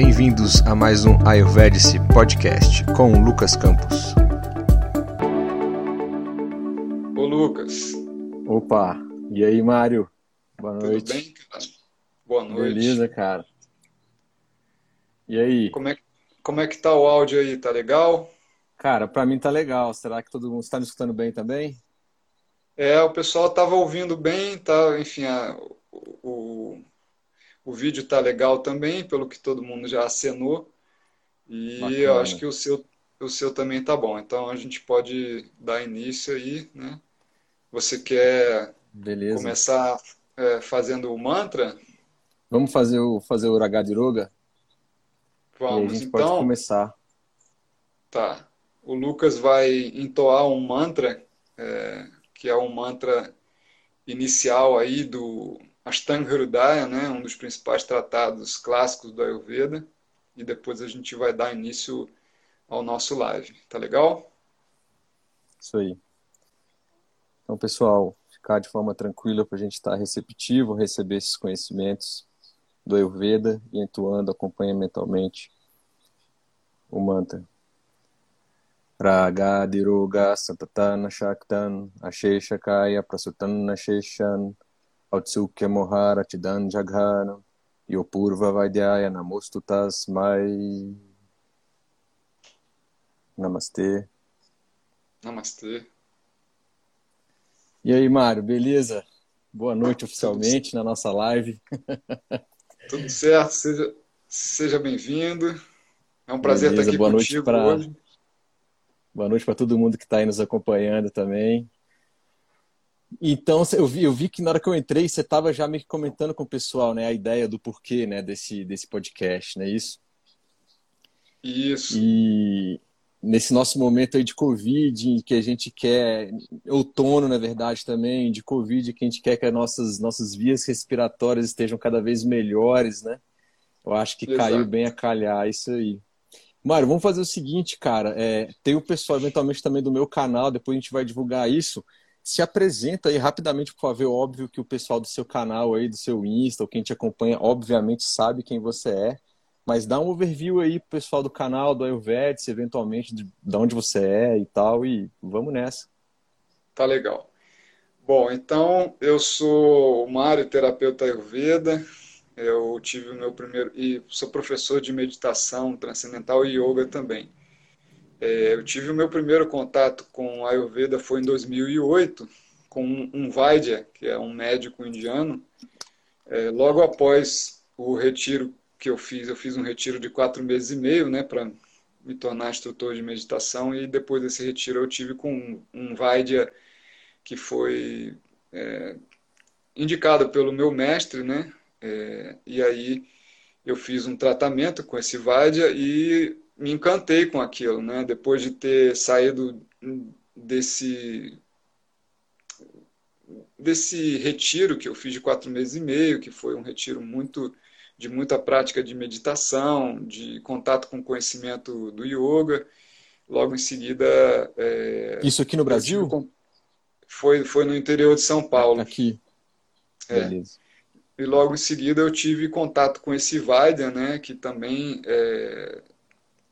Bem-vindos a mais um Ayurvedic Podcast com o Lucas Campos. Ô Lucas. Opa, e aí Mário? Boa noite. Tudo bem, cara? Boa noite. Beleza, cara. E aí? Como é, como é que tá o áudio aí? Tá legal? Cara, pra mim tá legal. Será que todo mundo está me escutando bem também? É, o pessoal tava ouvindo bem, tá, enfim, a, o, o vídeo tá legal também, pelo que todo mundo já acenou. E Bacana. eu acho que o seu, o seu também tá bom. Então a gente pode dar início aí, né? Você quer Beleza. começar é, fazendo o mantra? Vamos fazer o, fazer o Uragadiroga? E aí a Vamos, gente pode então. começar. Tá. O Lucas vai entoar um mantra, é, que é um mantra inicial aí do Ashtanga Hridaya, né, um dos principais tratados clássicos do Ayurveda, e depois a gente vai dar início ao nosso live. Tá legal? Isso aí. Então, pessoal, ficar de forma tranquila para a gente estar receptivo, receber esses conhecimentos do Ayurveda e entoando, acompanha mentalmente o mantra. Raga diroga santatana shaktan asheshakaya prasutanna sheshan autsukya mohara chidan jaghana yopurva vaidhyaya namostu tasmai Namastê. Namastê. E aí, Mário, beleza? Boa noite oficialmente na nossa live. Tudo certo? Seja, seja bem-vindo. É um prazer Beleza, estar aqui boa noite contigo pra- hoje. Boa noite para todo mundo que está aí nos acompanhando também. Então, eu vi, eu vi que na hora que eu entrei, você estava já meio que comentando com o pessoal, né, a ideia do porquê, né, desse, desse podcast, não é isso? Isso. E nesse nosso momento aí de Covid, em que a gente quer, outono, na verdade, também, de Covid, que a gente quer que as nossas, nossas vias respiratórias estejam cada vez melhores, né? Eu acho que Exato. caiu bem a calhar isso aí. Mário, vamos fazer o seguinte, cara. É, tem o pessoal eventualmente também do meu canal, depois a gente vai divulgar isso. Se apresenta aí rapidamente, por favor. Óbvio que o pessoal do seu canal aí, do seu Insta, ou quem te acompanha, obviamente sabe quem você é. Mas dá um overview aí pro pessoal do canal, do Ayurvedic, eventualmente, de, de onde você é e tal, e vamos nessa. Tá legal. Bom, então eu sou o Mário, terapeuta Ayurveda. Eu tive o meu primeiro e sou professor de meditação transcendental e yoga também. É, eu tive o meu primeiro contato com Ayurveda foi em 2008 com um, um Vaidya, que é um médico indiano. É, logo após o retiro que eu fiz, eu fiz um retiro de quatro meses e meio, né, para me tornar instrutor de meditação e depois desse retiro eu tive com um, um Vaidya que foi é, indicado pelo meu mestre, né? É, e aí eu fiz um tratamento com esse Vaidya e me encantei com aquilo, né? Depois de ter saído desse desse retiro que eu fiz de quatro meses e meio, que foi um retiro muito de muita prática de meditação, de contato com o conhecimento do yoga. Logo em seguida, é, Isso aqui no Brasil? foi foi no interior de São Paulo. Aqui. É. Beleza. E logo em seguida eu tive contato com esse Vaidya, né, que também é,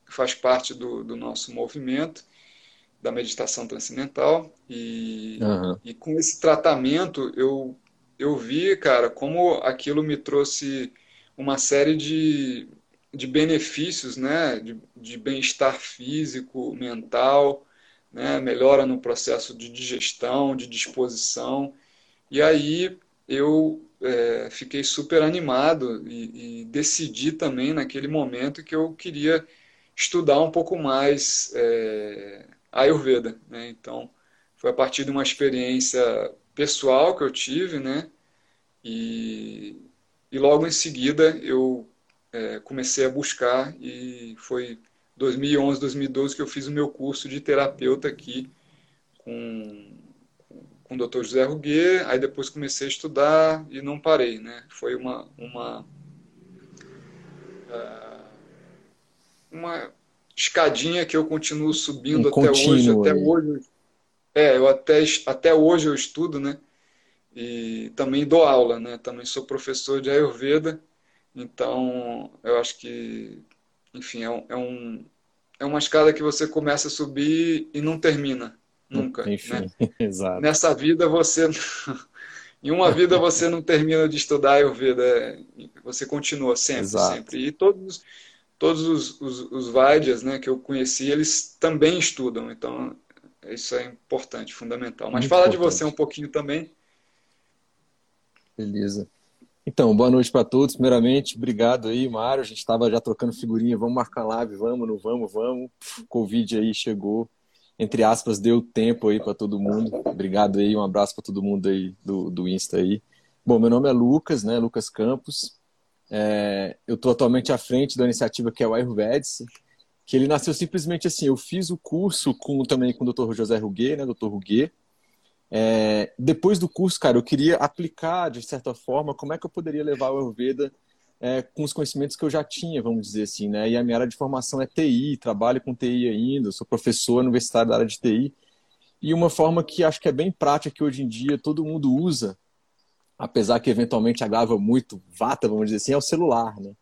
faz parte do, do nosso movimento da meditação transcendental. E, Aham. e com esse tratamento eu, eu vi, cara, como aquilo me trouxe uma série de, de benefícios, né, de, de bem-estar físico, mental, né, melhora no processo de digestão, de disposição. E aí eu é, fiquei super animado e, e decidi também naquele momento que eu queria estudar um pouco mais é, Ayurveda, né? Então foi a partir de uma experiência pessoal que eu tive, né? E, e logo em seguida eu é, comecei a buscar e foi 2011, 2012 que eu fiz o meu curso de terapeuta aqui com com o Dr. José Ruguet, aí depois comecei a estudar e não parei, né? Foi uma uma ah, uma escadinha que eu continuo subindo Um até hoje, até aí. hoje. É, eu até até hoje eu estudo, né? E também dou aula, né? Também sou professor de Ayurveda Então, eu acho que, enfim, é, um, é, um, é uma escada que você começa a subir e não termina, nunca. Enfim, né? exato. Nessa vida você. em uma vida você não termina de estudar Ayurveda, você continua sempre, exato. sempre. E todos, todos os, os, os Vaidyas né, que eu conheci, eles também estudam, então isso é importante, fundamental. Mas Muito fala importante. de você um pouquinho também. Beleza. Então, boa noite para todos. Primeiramente, obrigado aí, Mário. A gente estava já trocando figurinha, vamos marcar live, vamos, não vamos, vamos. Covid aí chegou, entre aspas, deu tempo aí para todo mundo. Obrigado aí, um abraço para todo mundo aí do, do Insta aí. Bom, meu nome é Lucas, né? Lucas Campos. É, eu estou atualmente à frente da iniciativa que é o Ayurvedic, que ele nasceu simplesmente assim. Eu fiz o curso com também com o Dr. José Ruguet, né? Dr. Ruguet. É, depois do curso, cara, eu queria aplicar de certa forma como é que eu poderia levar o Ayurveda é, com os conhecimentos que eu já tinha, vamos dizer assim, né? E a minha área de formação é TI, trabalho com TI ainda, sou professor universitário da área de TI. E uma forma que acho que é bem prática que hoje em dia todo mundo usa, apesar que eventualmente agrava muito vata, vamos dizer assim, é o celular, né?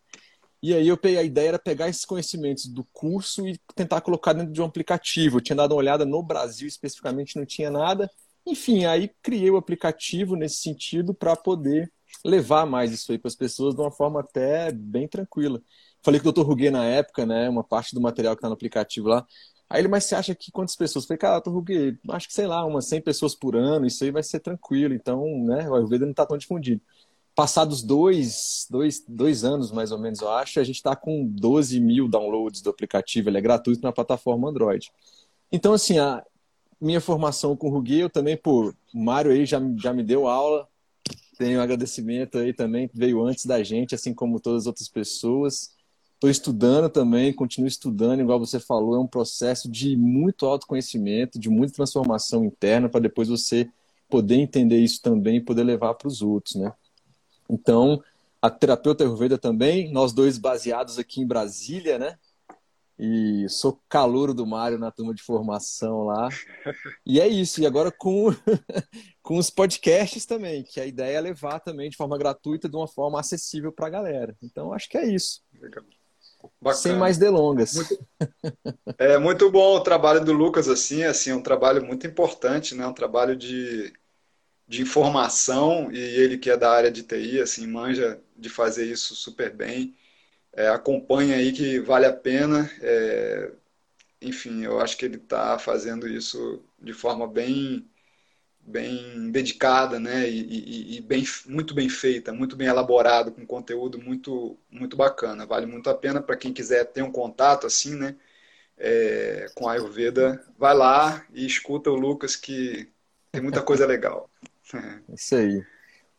E aí eu peguei a ideia era pegar esses conhecimentos do curso e tentar colocar dentro de um aplicativo. Eu tinha dado uma olhada no Brasil especificamente, não tinha nada. Enfim, aí criei o aplicativo nesse sentido para poder levar mais isso aí para as pessoas de uma forma até bem tranquila. Falei com o Dr. Ruguet na época, né, uma parte do material que está no aplicativo lá. Aí ele, mas você acha que quantas pessoas? Falei, cara, Dr. Ruguet, acho que sei lá, umas 100 pessoas por ano, isso aí vai ser tranquilo. Então, né, o Ayurveda não está tão difundido passados dois, dois, dois anos, mais ou menos, eu acho, a gente está com 12 mil downloads do aplicativo. Ele é gratuito na plataforma Android. Então, assim, a minha formação com o Ruguê, eu também, pô, o Mário aí já, já me deu aula. Tenho agradecimento aí também, veio antes da gente, assim como todas as outras pessoas. Estou estudando também, continuo estudando, igual você falou, é um processo de muito autoconhecimento, de muita transformação interna, para depois você poder entender isso também e poder levar para os outros, né? Então, a terapeuta Ayurveda também, nós dois baseados aqui em Brasília, né? E sou calouro do Mário na turma de formação lá. E é isso. E agora com, com os podcasts também, que a ideia é levar também de forma gratuita, de uma forma acessível para a galera. Então, acho que é isso. Sem mais delongas. Muito, é muito bom o trabalho do Lucas, assim, assim, é um trabalho muito importante, né? Um trabalho de de informação e ele que é da área de TI, assim, manja de fazer isso super bem. É, acompanha aí que vale a pena. É, enfim, eu acho que ele está fazendo isso de forma bem bem dedicada, né, e, e, e, bem, muito bem feita, muito bem elaborado, com conteúdo muito muito bacana. Vale muito a pena para quem quiser ter um contato assim, né, é, com a Ayurveda, vai lá e escuta o Lucas que tem muita coisa legal. Isso aí.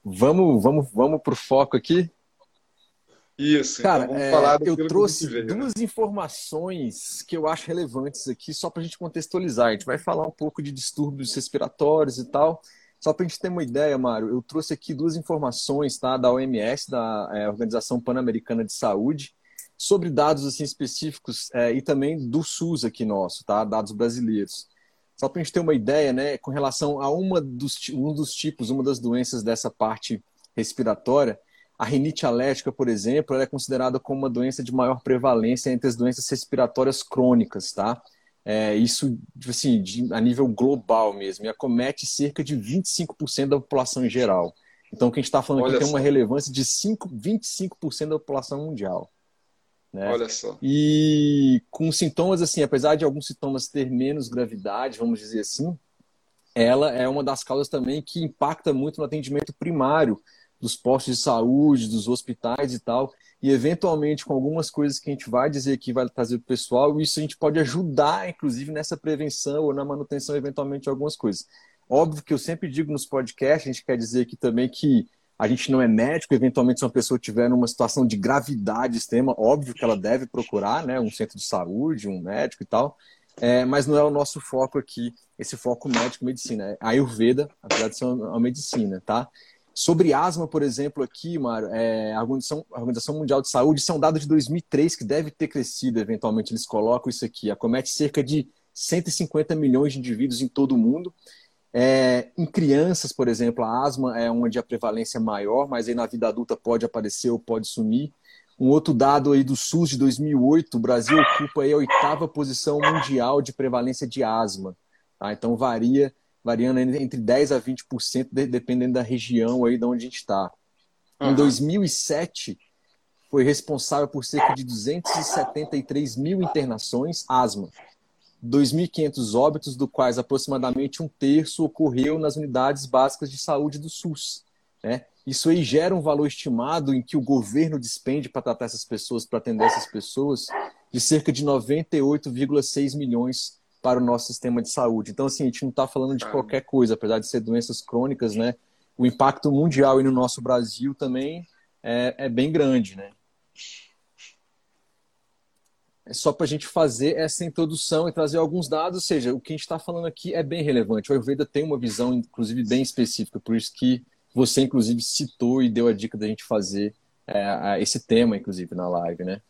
Vamos, vamos, vamos pro foco aqui. Isso. Cara, então vamos é, falar eu trouxe veio, né? duas né? informações que eu acho relevantes aqui, só para a gente contextualizar. A gente vai falar um pouco de distúrbios respiratórios e tal. Só para a gente ter uma ideia, Mário, eu trouxe aqui duas informações tá, da OMS, da é, Organização Pan-Americana de Saúde, sobre dados assim específicos é, e também do SUS aqui nosso, tá? Dados brasileiros. Só para a gente ter uma ideia, né, com relação a uma dos, um dos tipos, uma das doenças dessa parte respiratória, a rinite alérgica, por exemplo, ela é considerada como uma doença de maior prevalência entre as doenças respiratórias crônicas, tá? É, isso, assim, de, a nível global mesmo, e acomete cerca de 25% da população em geral. Então, o que a gente está falando Olha aqui só. tem uma relevância de 5, 25% da população mundial. Né? Olha só. E com sintomas assim, apesar de alguns sintomas ter menos gravidade, vamos dizer assim, ela é uma das causas também que impacta muito no atendimento primário dos postos de saúde, dos hospitais e tal. E eventualmente, com algumas coisas que a gente vai dizer aqui, vai trazer para o pessoal, isso a gente pode ajudar, inclusive, nessa prevenção ou na manutenção, eventualmente, de algumas coisas. Óbvio que eu sempre digo nos podcasts, a gente quer dizer aqui também que a gente não é médico, eventualmente se uma pessoa tiver numa situação de gravidade extrema, óbvio que ela deve procurar né, um centro de saúde, um médico e tal, é, mas não é o nosso foco aqui, esse foco médico-medicina, é a Ayurveda, apesar de ser uma medicina, tá? Sobre asma, por exemplo, aqui, Mário, é, a, Organização, a Organização Mundial de Saúde, isso é um dado de 2003 que deve ter crescido, eventualmente eles colocam isso aqui, acomete cerca de 150 milhões de indivíduos em todo o mundo, É, em crianças, por exemplo, a asma é onde a prevalência é maior, mas aí na vida adulta pode aparecer ou pode sumir. Um outro dado aí do SUS de 2008, o Brasil ocupa a oitava posição mundial de prevalência de asma. Tá? Então varia, variando entre 10 a 20%, dependendo da região aí de onde a gente está. Uhum. Em 2007, foi responsável por cerca de 273 mil internações asma. 2.500 óbitos, do quais aproximadamente um terço ocorreu nas unidades básicas de saúde do SUS. Né? Isso aí gera um valor estimado em que o governo despende para tratar essas pessoas, para atender essas pessoas, de cerca de 98,6 milhões para o nosso sistema de saúde. Então, assim, a gente não está falando de qualquer coisa, apesar de ser doenças crônicas, né? O impacto mundial e no nosso Brasil também é, é bem grande, né? é só para a gente fazer essa introdução e trazer alguns dados, ou seja, o que a gente está falando aqui é bem relevante. O Ayurveda tem uma visão, inclusive, bem específica, por isso que você, inclusive, citou e deu a dica da gente fazer é, esse tema, inclusive, na live, né?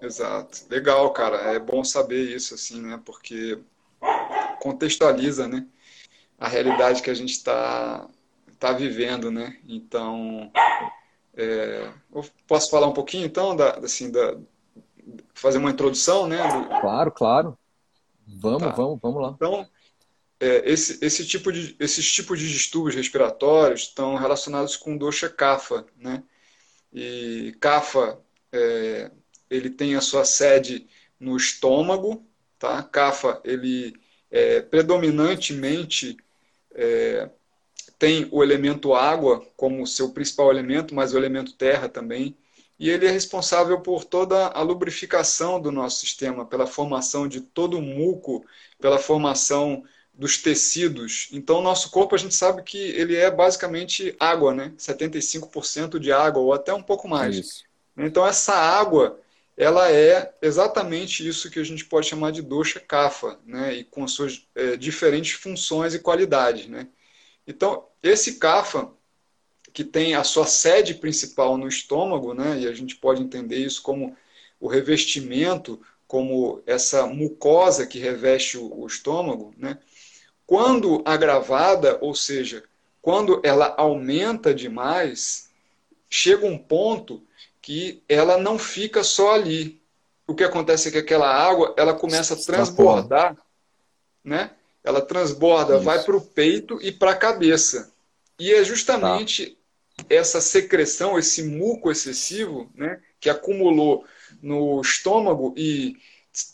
Exato. Legal, cara. É bom saber isso, assim, né? Porque contextualiza, né? A realidade que a gente está tá vivendo, né? Então, é... posso falar um pouquinho, então, da, assim, da, fazer uma introdução, né? Claro, claro. Vamos, tá. vamos, vamos lá. Então, é, esse, esse tipo de, esses tipos de distúrbios respiratórios estão relacionados com dosha kapha, né? E kapha, é, ele tem a sua sede no estômago, tá? Kapha, ele é, predominantemente é, tem o elemento água como seu principal elemento, mas o elemento terra também e ele é responsável por toda a lubrificação do nosso sistema, pela formação de todo o muco, pela formação dos tecidos. Então, o nosso corpo, a gente sabe que ele é basicamente água, né? 75% de água, ou até um pouco mais. Isso. Então, essa água, ela é exatamente isso que a gente pode chamar de dosha kapha, né? E com suas é, diferentes funções e qualidades, né? Então, esse kapha, que tem a sua sede principal no estômago, né? E a gente pode entender isso como o revestimento, como essa mucosa que reveste o, estômago, né? Quando agravada, ou seja, quando ela aumenta demais, chega um ponto que ela não fica só ali. O que acontece é que aquela água ela começa a transbordar, né? Ela transborda, Isso. vai para o peito e para a cabeça. E é justamente tá essa secreção, esse muco excessivo, né, que acumulou no estômago e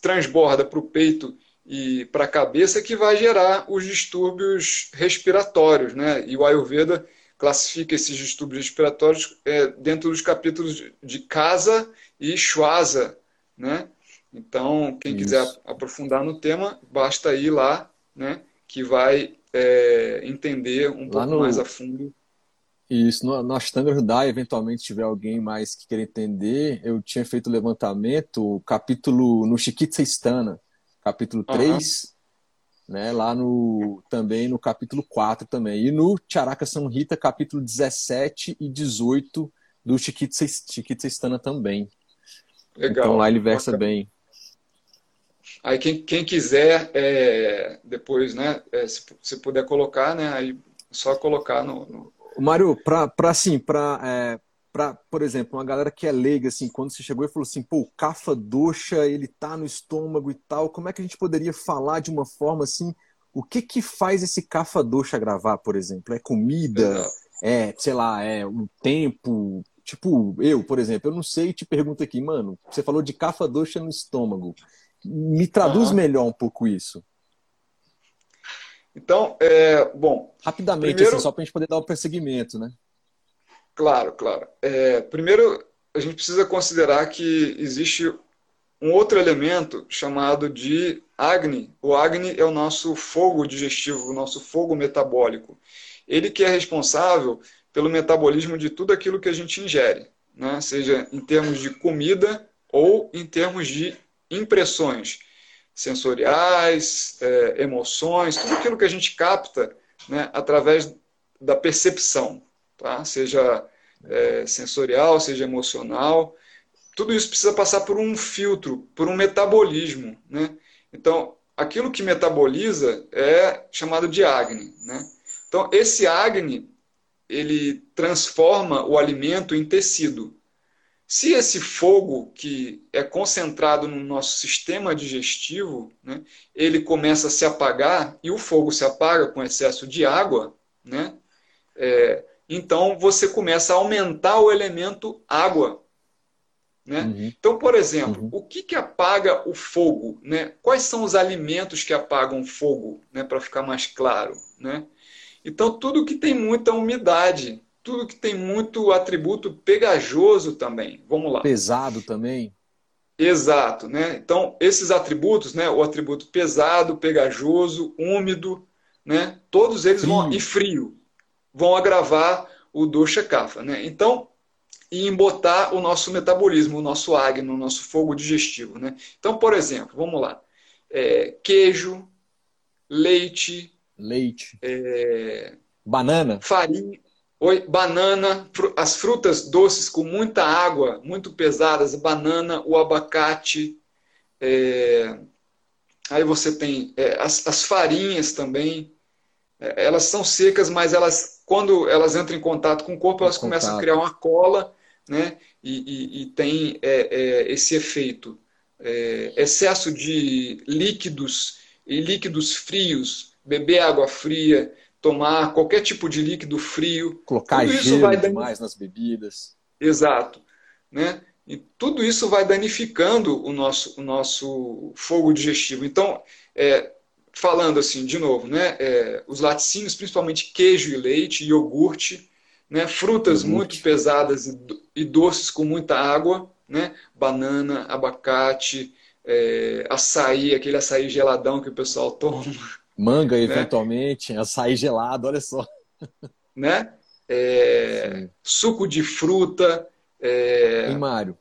transborda para o peito e para a cabeça, que vai gerar os distúrbios respiratórios. Né? E o Ayurveda classifica esses distúrbios respiratórios é, dentro dos capítulos de Casa e Shwasa. Né? Então, quem Isso. quiser aprofundar no tema, basta ir lá, né, que vai é, entender um lá pouco no... mais a fundo isso, no Ashtanga Hridaya, eventualmente, se tiver alguém mais que queira entender, eu tinha feito o levantamento, capítulo no Chikitsa Stana, capítulo 3, uhum. Né, lá no também no capítulo 4 também. E no Charaka Samhita, capítulo 17 e 18 do Chikitsa, Chikitsa Stana também. Legal. Então lá ele versa Bacana. bem. Aí quem, quem quiser, é, depois, né, é, se, se puder colocar, né, aí só colocar no, no Mário, para assim, para é, para, por exemplo, uma galera que é leiga, assim, quando você chegou e falou assim, pô, o cafa doxa, ele tá no estômago e tal, como é que a gente poderia falar de uma forma assim, o que que faz esse cafa doxa gravar, por exemplo? É comida? É, sei lá, é o tempo? Tipo, eu, por exemplo, eu não sei e te pergunto aqui, mano, você falou de cafa doxa no estômago. Me traduz uhum. melhor um pouco isso. Então, é, bom. Rapidamente, primeiro, assim, só para a gente poder dar o prosseguimento, né? Claro, claro. É, primeiro, a gente precisa considerar que existe um outro elemento chamado de Agni. O Agni é o nosso fogo digestivo, o nosso fogo metabólico. Ele que é responsável pelo metabolismo de tudo aquilo que a gente ingere, né? seja em termos de comida ou em termos de impressões sensoriais, é, emoções, tudo aquilo que a gente capta né, através da percepção, tá? seja é, sensorial, seja emocional. Tudo isso precisa passar por um filtro, por um metabolismo. Né? Então, aquilo que metaboliza é chamado de Agni. Né? Então, esse Agni, ele transforma o alimento em tecido. Se esse fogo que é concentrado no nosso sistema digestivo, né, ele começa a se apagar e o fogo se apaga com excesso de água, né, é, então você começa a aumentar o elemento água. Né? Uhum. Então, por exemplo, uhum. o que, que apaga o fogo? Né? Quais são os alimentos que apagam fogo, né, para ficar mais claro? Né? Então, tudo que tem muita umidade, tudo que tem muito atributo pegajoso também. Vamos lá. Pesado também. Exato, né? Então, esses atributos, né? O atributo pesado, pegajoso, úmido, né? Todos eles frio. vão e frio vão agravar o dosha kapha, né? Então, e embotar o nosso metabolismo, o nosso agno, o nosso fogo digestivo, né? Então, por exemplo, vamos lá. É, queijo, leite, leite, é, banana, farinha, Oi, banana, as frutas doces com muita água, muito pesadas, banana, o abacate. É... Aí você tem é, as, as, farinhas também. É, elas são secas, mas elas, quando elas entram em contato com o corpo, elas começam a criar uma cola, né? E, e, e tem é, é, esse efeito. É, excesso de líquidos e líquidos frios, beber água fria, tomar qualquer tipo de líquido frio. Colocar tudo gelo vai demais nas bebidas. Exato. Né? E tudo isso vai danificando o nosso, o nosso fogo digestivo. Então, é, falando assim, de novo, né, é, os laticínios, principalmente queijo e leite, iogurte, né, frutas iogurte. muito pesadas e, e, doces com muita água, né, banana, abacate, é, açaí, aquele açaí geladão que o pessoal toma. Manga, né? eventualmente, açaí gelado, olha só. Né? É, suco de fruta. É... E Mário,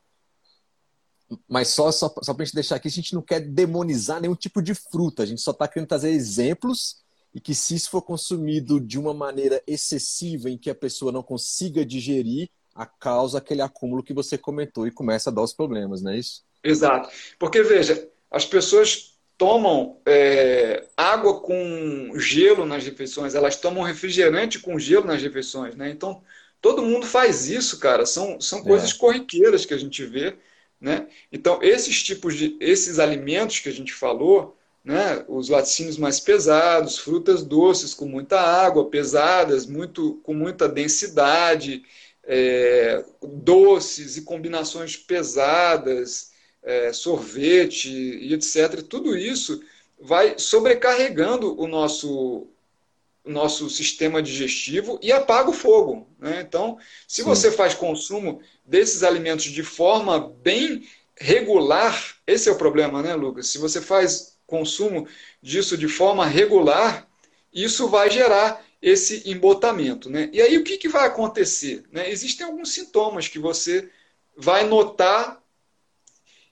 mas só, só, só para a gente deixar aqui, a gente não quer demonizar nenhum tipo de fruta, a gente só está querendo trazer exemplos e que se isso for consumido de uma maneira excessiva em que a pessoa não consiga digerir, a causa aquele acúmulo que você comentou e começa a dar os problemas, não é isso? Exato. Porque, veja, as pessoas tomam é, água com gelo nas refeições, elas tomam refrigerante com gelo nas refeições, né? Então, todo mundo faz isso, cara. São, são coisas é. corriqueiras que a gente vê, né? Então, esses tipos de esses alimentos que a gente falou, né? Os laticínios mais pesados, frutas doces com muita água, pesadas, muito com muita densidade, é, doces e combinações pesadas, é, sorvete e etc. Tudo isso vai sobrecarregando o nosso, o nosso sistema digestivo e apaga o fogo. Né? Então, se Sim. você faz consumo desses alimentos de forma bem regular, esse é o problema, né, Lucas? Se você faz consumo disso de forma regular, isso vai gerar esse embotamento. Né? E aí o que, que vai acontecer? Né? Existem alguns sintomas que você vai notar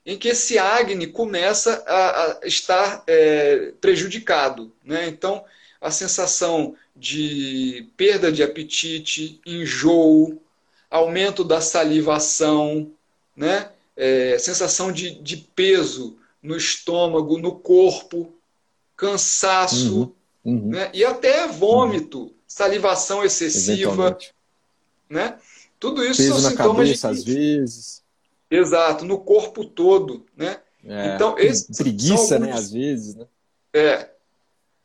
em que esse Agni começa a, a estar é, prejudicado. Né? Então, a sensação de perda de apetite, enjoo, aumento da salivação, né? É, sensação de, de peso no estômago, no corpo, cansaço, uhum, uhum. Né? e até vômito, salivação excessiva. Né? Tudo isso peso são sintomas cabeça, de... às vezes. Exato, no corpo todo, né? É, então, esse, preguiça, né, alguns, né, às vezes, né? É.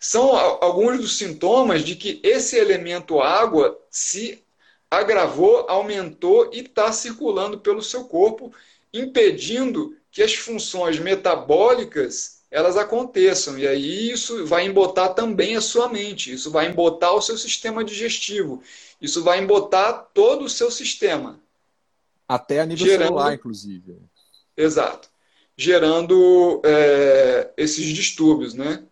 São alguns dos sintomas de que esse elemento água se agravou, aumentou e está circulando pelo seu corpo, impedindo que as funções metabólicas elas aconteçam. E aí isso vai embotar também a sua mente, isso vai embotar o seu sistema digestivo, isso vai embotar todo o seu sistema. Até a nível gerando, celular, inclusive. Exato. Gerando é, esses distúrbios, né?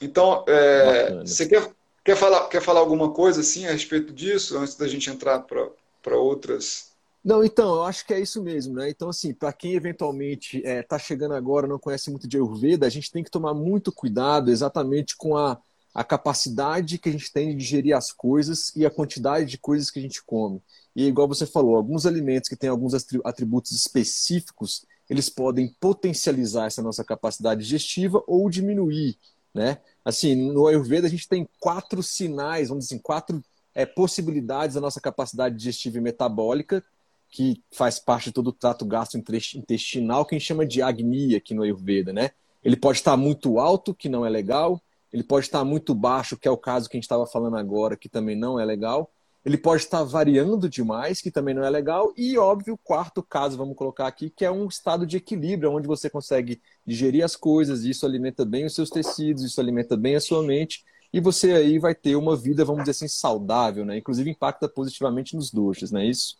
Então, é, você quer, quer, falar, quer falar alguma coisa assim a respeito disso, antes da gente entrar para outras não, então, eu acho que é isso mesmo, né? Então, assim, para quem eventualmente está é, tá chegando agora, não conhece muito de Ayurveda, a gente tem que tomar muito cuidado exatamente com a, a capacidade que a gente tem de digerir as coisas e a quantidade de coisas que a gente come. E igual você falou, alguns alimentos que têm alguns atributos específicos, eles podem potencializar essa nossa capacidade digestiva ou diminuir, né? Assim, no Ayurveda a gente tem quatro sinais, vamos dizer assim, quatro é, possibilidades da nossa capacidade digestiva e metabólica, que faz parte de todo o trato gastrointestinal, que a gente chama de agnia aqui no Ayurveda, né? Ele pode estar muito alto, que não é legal, ele pode estar muito baixo, que é o caso que a gente estava falando agora, que também não é legal. Ele pode estar variando demais, que também não é legal. E, óbvio, o quarto caso, vamos colocar aqui, que é um estado de equilíbrio, onde você consegue digerir as coisas, isso alimenta bem os seus tecidos, isso alimenta bem a sua mente, e você aí vai ter uma vida, vamos dizer assim, saudável, né? Inclusive impacta positivamente nos doxas, não é isso?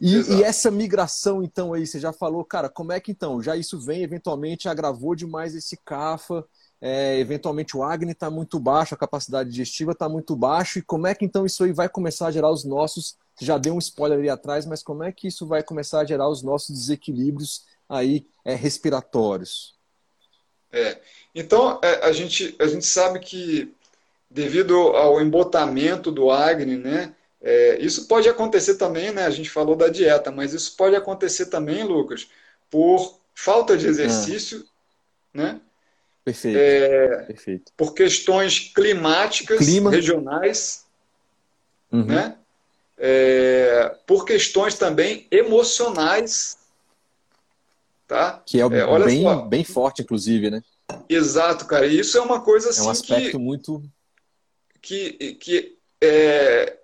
E, e, essa migração, então, aí, você já falou, cara, como é que então? Já isso vem, eventualmente, agravou demais esse CAFA, é, eventualmente o Agni está muito baixo, a capacidade digestiva está muito baixo, e como é que então isso aí vai começar a gerar os nossos, já deu um spoiler ali atrás, mas como é que isso vai começar a gerar os nossos desequilíbrios aí é, respiratórios? É, então é, a, gente, a gente sabe que devido ao embotamento do Agni, né, é, isso pode acontecer também, né? A gente falou da dieta, mas isso pode acontecer também, Lucas, por falta de exercício, ah. né? Perfeito. É, Perfeito. Por questões climáticas Clima. regionais, uhum. né? É, por questões também emocionais, tá? Que é, é bem, só. bem forte, inclusive, né? Exato, cara. E isso é uma coisa assim É um assim, aspecto que, muito que, que é,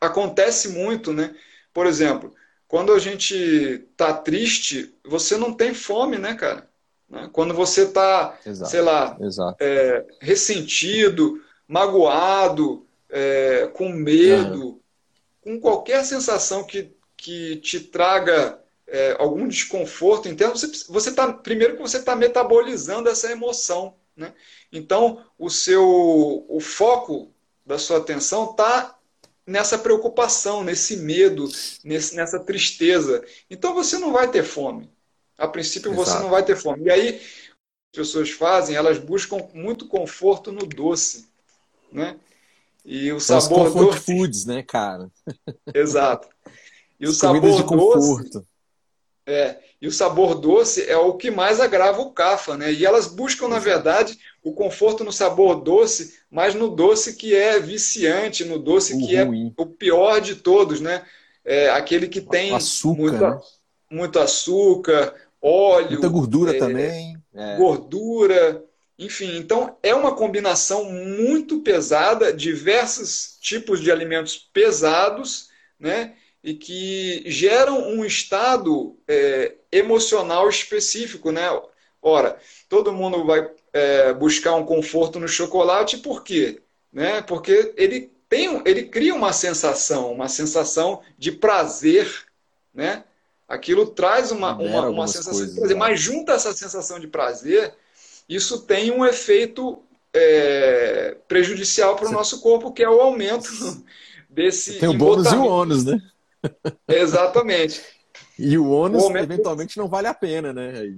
acontece muito, né? Por exemplo, quando a gente tá triste, você não tem fome, né, cara? Né? Quando você tá, exato, sei lá, é, ressentido, magoado, é, com medo, uhum. com qualquer sensação que, que te traga é, algum desconforto interno, você, você tá, primeiro que você está metabolizando essa emoção. Né? Então, o seu o foco da sua atenção está nessa preocupação, nesse medo, nesse, nessa tristeza. Então você não vai ter fome. A princípio Exato. você não vai ter fome. E aí as pessoas fazem, elas buscam muito conforto no doce, né? E o São sabor os doce. foods, né, cara? Exato. E o sabor de conforto. doce. É, e o sabor doce é o que mais agrava o cafa, né? E elas buscam, na verdade, o conforto no sabor doce, mas no doce que é viciante, no doce que é o pior de todos, né? É aquele que tem açúcar, muito, né? Muito açúcar, óleo. Muita gordura é, também. É. Gordura. Enfim, então é uma combinação muito pesada, diversos tipos de alimentos pesados, né? E que geram um estado é, emocional específico, né? Ora, todo mundo vai é, buscar um conforto no chocolate, por quê? Né? Porque ele tem, ele cria uma sensação, uma sensação de prazer, né? Aquilo traz uma, uma, uma sensação coisas, de prazer, né? mas junto a essa sensação de prazer, isso tem um efeito é, prejudicial para o nosso corpo, que é o aumento desse. Tem o bônus e o ônus, né? Exatamente. E o ônus, o aumento... eventualmente, não vale a pena, né?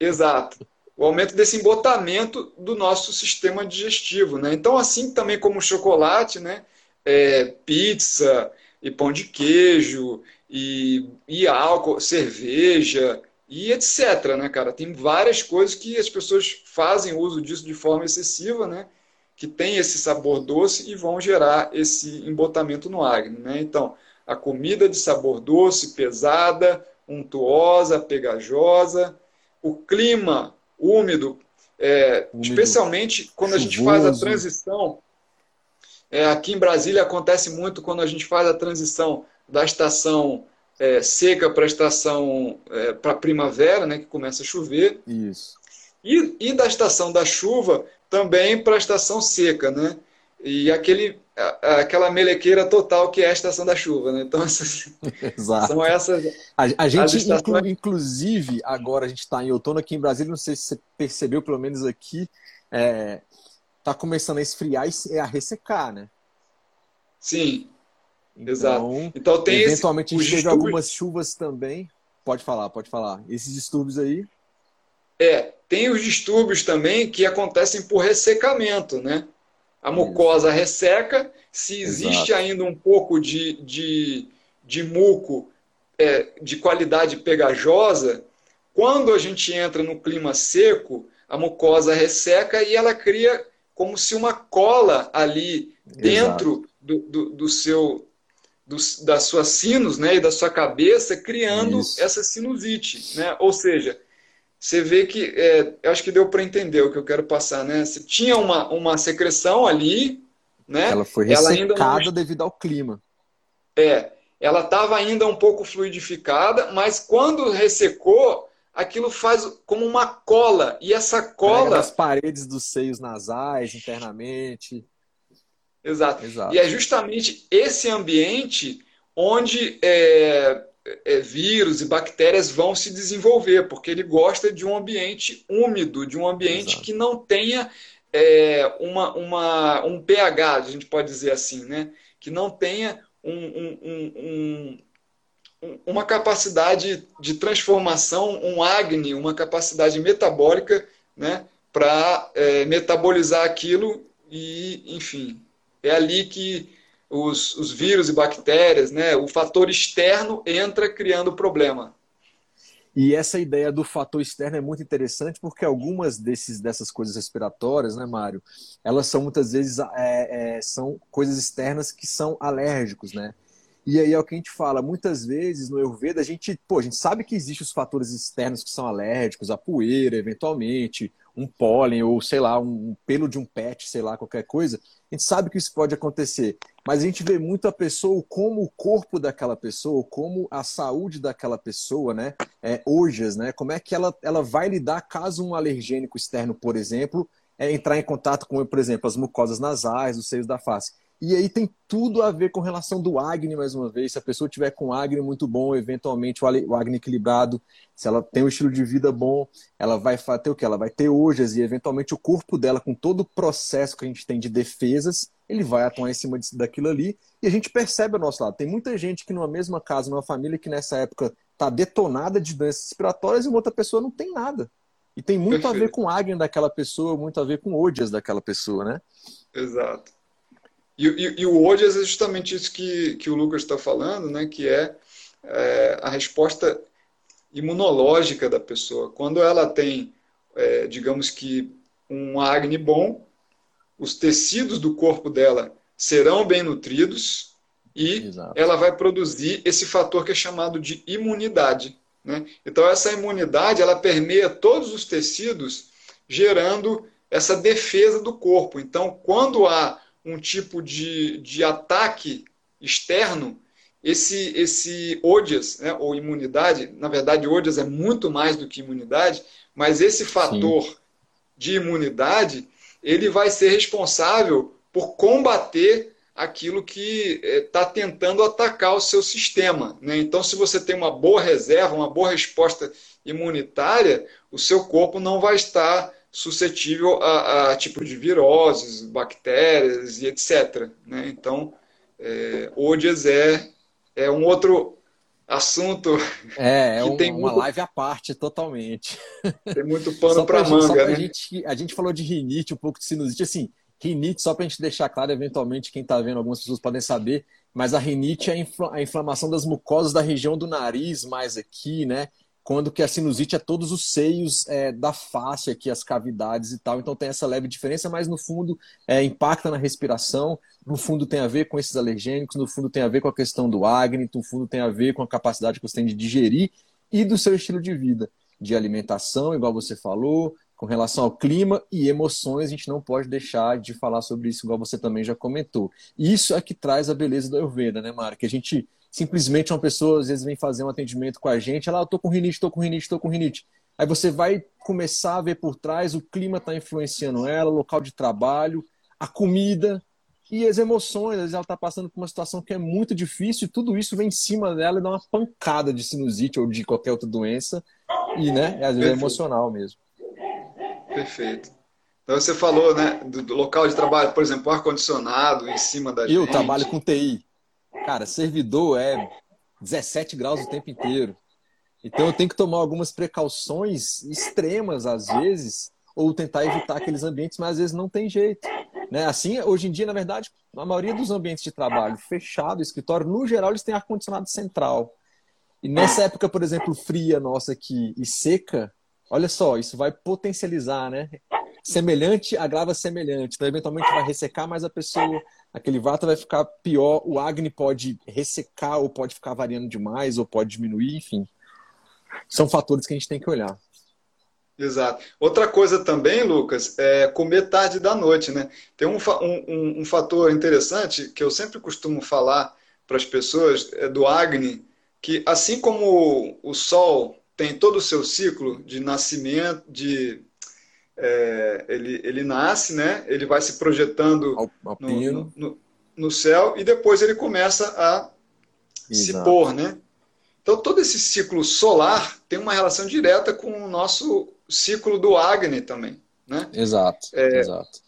Exato o aumento desse embotamento do nosso sistema digestivo. Né? Então, assim também como chocolate, né? É, pizza e pão de queijo e, e álcool, cerveja e etc. Né, cara? Tem várias coisas que as pessoas fazem uso disso de forma excessiva, né? que tem esse sabor doce e vão gerar esse embotamento no acne. Né? Então, a comida de sabor doce, pesada, untuosa, pegajosa, o clima úmido, é, úmido especialmente quando chuvoso. a gente faz a transição. É, aqui em Brasília acontece muito quando a gente faz a transição da estação é, seca para a estação é, para primavera, né, que começa a chover. Isso. E, e da estação da chuva também para a estação seca, né? E aquele, aquela melequeira total que é a estação da chuva, né? Então, essas, Exato. são essas. A, a gente, estações... inclusive, agora a gente está em outono aqui em Brasília, não sei se você percebeu, pelo menos aqui, é, tá começando a esfriar e a ressecar, né? Sim. Então, Exato. Então tem eventualmente esse, a gente teve algumas chuvas também. Pode falar, pode falar. Esses distúrbios aí. É, tem os distúrbios também que acontecem por ressecamento, né? a mucosa resseca, se existe Exato. ainda um pouco de, de, de muco é, de qualidade pegajosa, quando a gente entra no clima seco, a mucosa resseca e ela cria como se uma cola ali dentro do, do, do, seu do, da sua sinus né, e da sua cabeça, criando Isso. essa sinusite. Né? Ou seja, você vê que, é, eu acho que deu para entender o que eu quero passar, né? Você tinha uma, uma secreção ali, né? Ela foi ressecada não... devido ao clima. É, ela estava ainda um pouco fluidificada, mas quando ressecou, aquilo faz como uma cola. E essa cola. As paredes dos seios nasais, internamente. Exato. Exato. E é justamente esse ambiente onde é, é, vírus e bactérias vão se desenvolver, porque ele gosta de um ambiente úmido, de um ambiente Exato. que não tenha é, uma, uma, um pH, a gente pode dizer assim, né? que não tenha um, um, um, uma capacidade de transformação, um acne, uma capacidade metabólica né? para é, metabolizar aquilo e, enfim, é ali que os, os vírus e bactérias, né, o fator externo entra criando problema. E essa ideia do fator externo é muito interessante porque algumas desses, dessas coisas respiratórias, né, Mário, elas são muitas vezes é, é, são coisas externas que são alérgicos, né? E aí é o que a gente fala, muitas vezes no Ayurveda a gente, pô, a gente sabe que existem os fatores externos que são alérgicos, a poeira, eventualmente, um pólen ou, sei lá, um pelo de um pet, sei lá, qualquer coisa. A gente sabe que isso pode acontecer, mas a gente vê muito a pessoa, como o corpo daquela pessoa, como a saúde daquela pessoa, né? É, né? Como é que ela, ela vai lidar caso um alergênico externo, por exemplo, é, entrar em contato com, por exemplo, as mucosas nasais, os seios da face. E aí tem tudo a ver com relação do Agni, mais uma vez. Se a pessoa tiver com Agni muito bom, eventualmente o Agni equilibrado, se ela tem um estilo de vida bom, ela vai ter o que? Ela vai ter ojas e eventualmente o corpo dela, com todo o processo que a gente tem de defesas, ele vai atuar em cima daquilo ali. E a gente percebe ao nosso lado. Tem muita gente que numa mesma casa, numa família que nessa época está detonada de doenças respiratórias e uma outra pessoa não tem nada. E tem muito Perfeito. a ver com o Agni daquela pessoa, muito a ver com ojas daquela pessoa, né? Exato. E, e, e o ODIAS é justamente isso que, que o Lucas está falando, né, que é, é, a resposta imunológica da pessoa. Quando ela tem, é, digamos que, um acne bom, os tecidos do corpo dela serão bem nutridos e Exato. ela vai produzir esse fator que é chamado de imunidade. Né? Então, essa imunidade ela permeia todos os tecidos, gerando essa defesa do corpo. Então, quando há um tipo de, de ataque externo, esse, esse odias, né, ou imunidade, na verdade, odias é muito mais do que imunidade, mas esse fator Sim. de imunidade, ele vai ser responsável por combater aquilo que está eh, tentando atacar o seu sistema. Né? Então, se você tem uma boa reserva, uma boa resposta imunitária, o seu corpo não vai estar suscetível a, a tipo de viroses, bactérias e etc. Né? Então, é, ODIAS é, é um outro assunto é, é que um, tem uma muito... live à parte totalmente. Tem muito pano para manga, gente, né? A gente, a gente falou de rinite, um pouco de sinusite, assim, rinite, só para a gente deixar claro, eventualmente quem está vendo, algumas pessoas podem saber, mas a rinite é a inflamação das mucosas da região do nariz, mais aqui, né? Quando que a sinusite é todos os seios é, da face aqui, as cavidades e tal. Então tem essa leve diferença, mas no fundo é, impacta na respiração, no fundo tem a ver com esses alergênicos, no fundo tem a ver com a questão do acne, no fundo tem a ver com a capacidade que você tem de digerir e do seu estilo de vida, de alimentação, igual você falou, com relação ao clima e emoções, a gente não pode deixar de falar sobre isso, igual você também já comentou. Isso é que traz a beleza do Ayurveda, né, Mara? Que a gente simplesmente uma pessoa às vezes vem fazer um atendimento com a gente, ela, ah, eu tô com rinite, tô com rinite, tô com rinite. Aí você vai começar a ver por trás, o clima está influenciando ela, o local de trabalho, a comida e as emoções. Às vezes ela está passando por uma situação que é muito difícil e tudo isso vem em cima dela e dá uma pancada de sinusite ou de qualquer outra doença. E, né, às vezes é emocional mesmo. Perfeito. Então você falou, né, do, do local de trabalho, por exemplo, ar-condicionado em cima da eu gente. Eu trabalho com TI. Cara, servidor é 17 graus o tempo inteiro. Então eu tenho que tomar algumas precauções extremas às vezes, ou tentar evitar aqueles ambientes, mas às vezes não tem jeito. Né? Assim, hoje em dia, na verdade, a maioria dos ambientes de trabalho fechado, escritório, no geral, eles têm ar-condicionado central. E nessa época, por exemplo, fria nossa aqui e seca, olha só, isso vai potencializar, né? Semelhante agrava semelhante. Então, eventualmente, vai ressecar mais a pessoa, aquele vata vai ficar pior, o Agni pode ressecar ou pode ficar variando demais ou pode diminuir, enfim. São fatores que a gente tem que olhar. Exato. Outra coisa também, Lucas, é comer tarde da noite, né? Tem um, um, um fator interessante que eu sempre costumo falar para as pessoas é do Agni, que assim como o Sol tem todo o seu ciclo de nascimento, de é, ele, ele nasce, né? Ele vai se projetando no, no, no, céu e depois ele começa a Exato. se pôr, né? Então todo esse ciclo solar tem uma relação direta com o nosso ciclo do Agni também, né? Exato. É, exato.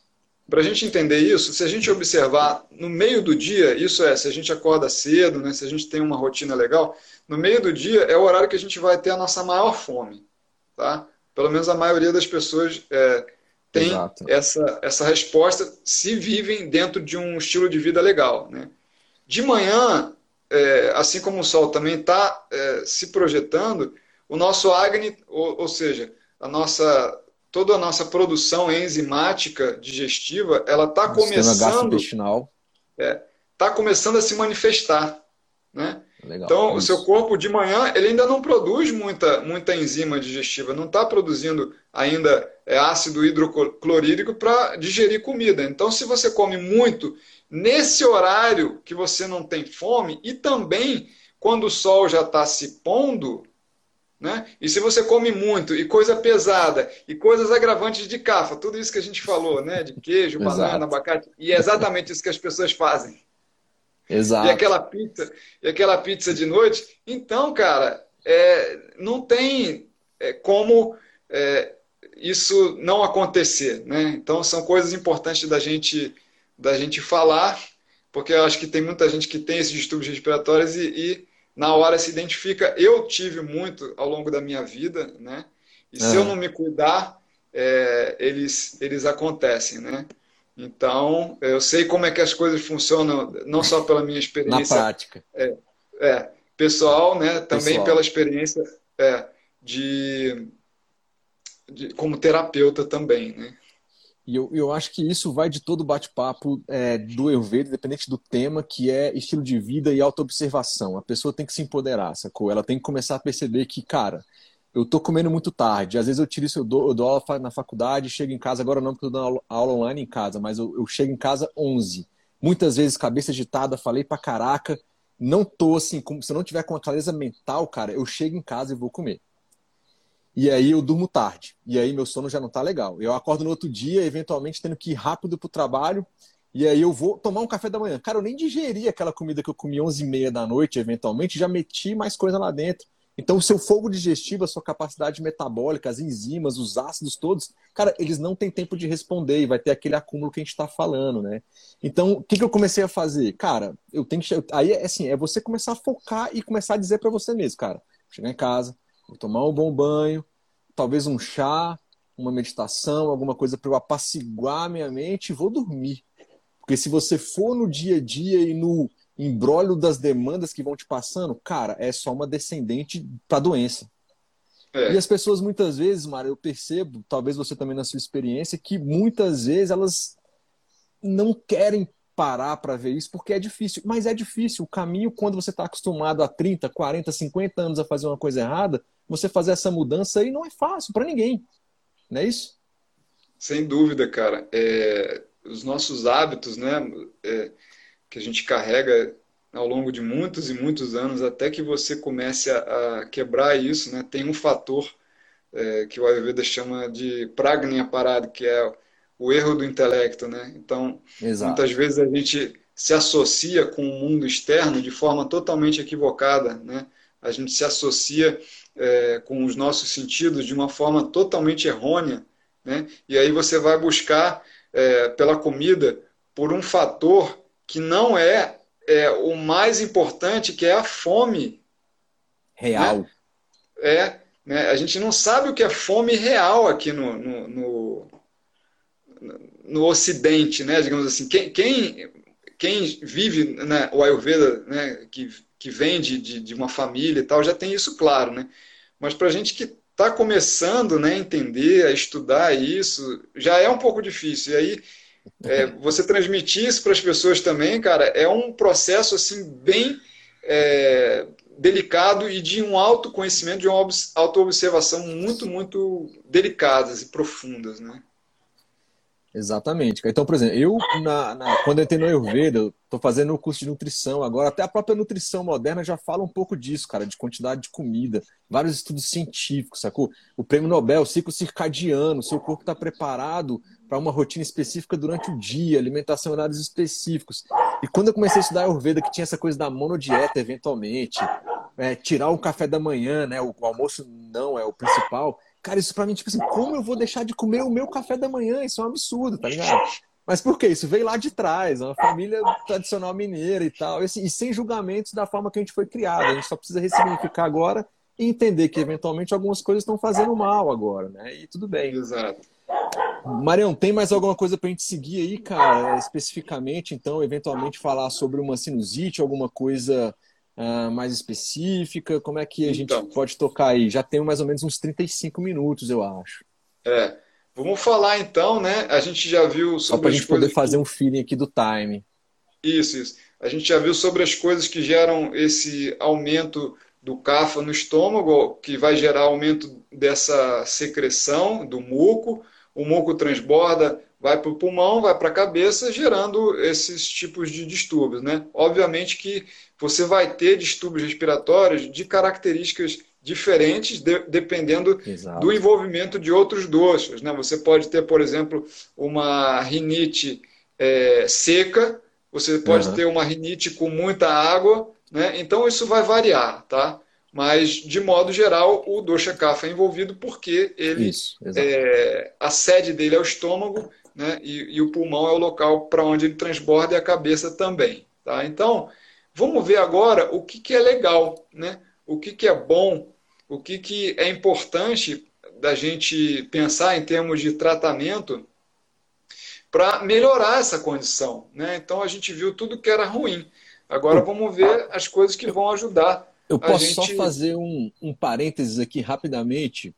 Para a gente entender isso, se a gente observar no meio do dia, isso é, se a gente acorda cedo, né, se a gente tem uma rotina legal, no meio do dia é o horário que a gente vai ter a nossa maior fome, tá? Pelo menos a maioria das pessoas é, tem essa, essa resposta se vivem dentro de um estilo de vida legal, né? De manhã, é, assim como o Sol também está é, se projetando, o nosso Agni, ou, ou seja, a nossa toda a nossa produção enzimática digestiva, ela está começando. É, tá começando a se manifestar. Né? Legal, então, o seu corpo de manhã ele ainda não produz muita, muita enzima digestiva, não está produzindo ainda é, ácido hidroclorídrico para digerir comida. Então, se você come muito nesse horário que você não tem fome e também quando o sol já está se pondo, né? E se você come muito e coisa pesada e coisas agravantes de cafa, tudo isso que a gente falou, né? De queijo, banana, abacate, e é exatamente isso que as pessoas fazem. Exato. E aquela pizza, e aquela pizza de noite. Então, cara, é, não tem é, como é, isso não acontecer, né? Então são coisas importantes da gente da gente falar, porque eu acho que tem muita gente que tem esses distúrbios respiratórios e, e na hora se identifica. Eu tive muito ao longo da minha vida, né? E se eu não me cuidar, é, eles, eles acontecem, né? Então, eu sei como é que as coisas funcionam, não só pela minha experiência. Na prática. É, é pessoal, né? Também pessoal. pela experiência é, de, de, como terapeuta também, né? E eu, eu acho que isso vai de todo o bate-papo é, do Ayurveda, independente do tema, que é estilo de vida e autoobservação. A pessoa tem que se empoderar, sacou? Ela tem que começar a perceber que, cara, eu tô comendo muito tarde. Às vezes eu tiro isso, eu dou, eu dou aula na faculdade, chego em casa, agora não, porque eu dou aula, online em casa, mas eu, eu chego em casa 11. Muitas vezes, cabeça agitada, falei pra caraca, não tô assim, como, se eu não tiver com uma clareza mental, cara, eu chego em casa e vou comer. E aí eu durmo tarde. E aí meu sono já não tá legal. Eu acordo no outro dia, eventualmente tendo que ir rápido pro trabalho. E aí eu vou tomar um café da manhã. Cara, eu nem digeri aquela comida que eu comi 11 e meia da noite, eventualmente, já meti mais coisa lá dentro. Então, o seu fogo digestivo, a sua capacidade metabólica, as enzimas, os ácidos todos, cara, eles não têm tempo de responder e vai ter aquele acúmulo que a gente está falando, né? Então, o que, que eu comecei a fazer? Cara, eu tenho que. Aí, assim, é você começar a focar e começar a dizer para você mesmo, cara, chegar em casa, vou tomar um bom banho, talvez um chá, uma meditação, alguma coisa para eu apaciguar minha mente e vou dormir. Porque se você for no dia a dia e no embrólio das demandas que vão te passando, cara, é só uma descendente para doença. É. E as pessoas muitas vezes, Mário, eu percebo, talvez você também na sua experiência, que muitas vezes elas não querem parar para ver isso porque é difícil. Mas é difícil. O caminho, quando você está acostumado há 30, 40, 50 anos a fazer uma coisa errada, você fazer essa mudança aí não é fácil para ninguém. Não é isso? Sem dúvida, cara. É, os nossos hábitos, né, é, que a gente carrega ao longo de muitos e muitos anos, até que você comece a, a quebrar isso, né, tem um fator é, que o Ayurveda chama de pragnya parada, que é o erro do intelecto, né? Então, Exato. muitas vezes a gente se associa com o mundo externo de forma totalmente equivocada, né? A gente se associa é, com os nossos sentidos de uma forma totalmente errônea, né? E aí você vai buscar é, pela comida por um fator que não é, é, o mais importante, que é a fome real. Né? É, né? A gente não sabe o que é fome real aqui no, no, no no Ocidente, né? Digamos assim, quem, quem, quem vive né, o Ayurveda, né, que, que vem de, de, de, uma família e tal, já tem isso claro, né? Mas para a gente que está começando né, a entender, a estudar isso, já é um pouco difícil. E aí, é, você transmitir isso para as pessoas também, cara, é um processo assim bem é, delicado e de um autoconhecimento, de uma autoobservação muito, muito delicadas e profundas, né? Exatamente. Então, por exemplo, eu, na, na, quando eu entrei no Ayurveda, estou fazendo o curso de nutrição agora, até a própria nutrição moderna já fala um pouco disso, cara, de quantidade de comida, vários estudos científicos, sacou? O prêmio Nobel, o ciclo circadiano, seu corpo está preparado para uma rotina específica durante o dia, alimentação em horários específicos. E quando eu comecei a estudar Ayurveda, que tinha essa coisa da monodieta, eventualmente, é, tirar o café da manhã, né? O, o almoço não é o principal Cara, isso pra mim, tipo assim, como eu vou deixar de comer o meu café da manhã? Isso é um absurdo, tá ligado? Mas por quê? Isso veio lá de trás, uma família tradicional mineira e tal, e, assim, e sem julgamentos da forma que a gente foi criado. A gente só precisa ressignificar agora e entender que eventualmente algumas coisas estão fazendo mal agora, né? E tudo bem. Exato. Marião, tem mais alguma coisa pra gente seguir aí, cara? Especificamente, então, eventualmente falar sobre uma sinusite, alguma coisa uh, mais específica? Como é que a gente então. pode tocar aí? Já tem mais ou menos uns 35 minutos, eu acho. É. Vamos falar então, né? A gente já viu sobre. Só para a gente poder fazer que... um feeling aqui do time. Isso, isso. A gente já viu sobre as coisas que geram esse aumento do CAFA no estômago, que vai gerar aumento dessa secreção do muco. O muco transborda, vai para o pulmão, vai para a cabeça, gerando esses tipos de distúrbios. Né? Obviamente que você vai ter distúrbios respiratórios de características diferentes de, dependendo Exato. do envolvimento de outros doxas. Né? Você pode ter, por exemplo, uma rinite é, seca, você pode uhum. ter uma rinite com muita água, né? então isso vai variar, tá? Mas, de modo geral, o dosha kapha é envolvido porque ele, isso, é, a sede dele é o estômago né? e, e o pulmão é o local para onde ele transborda e a cabeça também. Tá? Então, Vamos ver agora o que, que é legal, né? o que, que é bom, o que, que é importante da gente pensar em termos de tratamento para melhorar essa condição. Né? Então a gente viu tudo que era ruim. Agora vamos ver as coisas que vão ajudar. Eu posso gente... só fazer um, um parênteses aqui rapidamente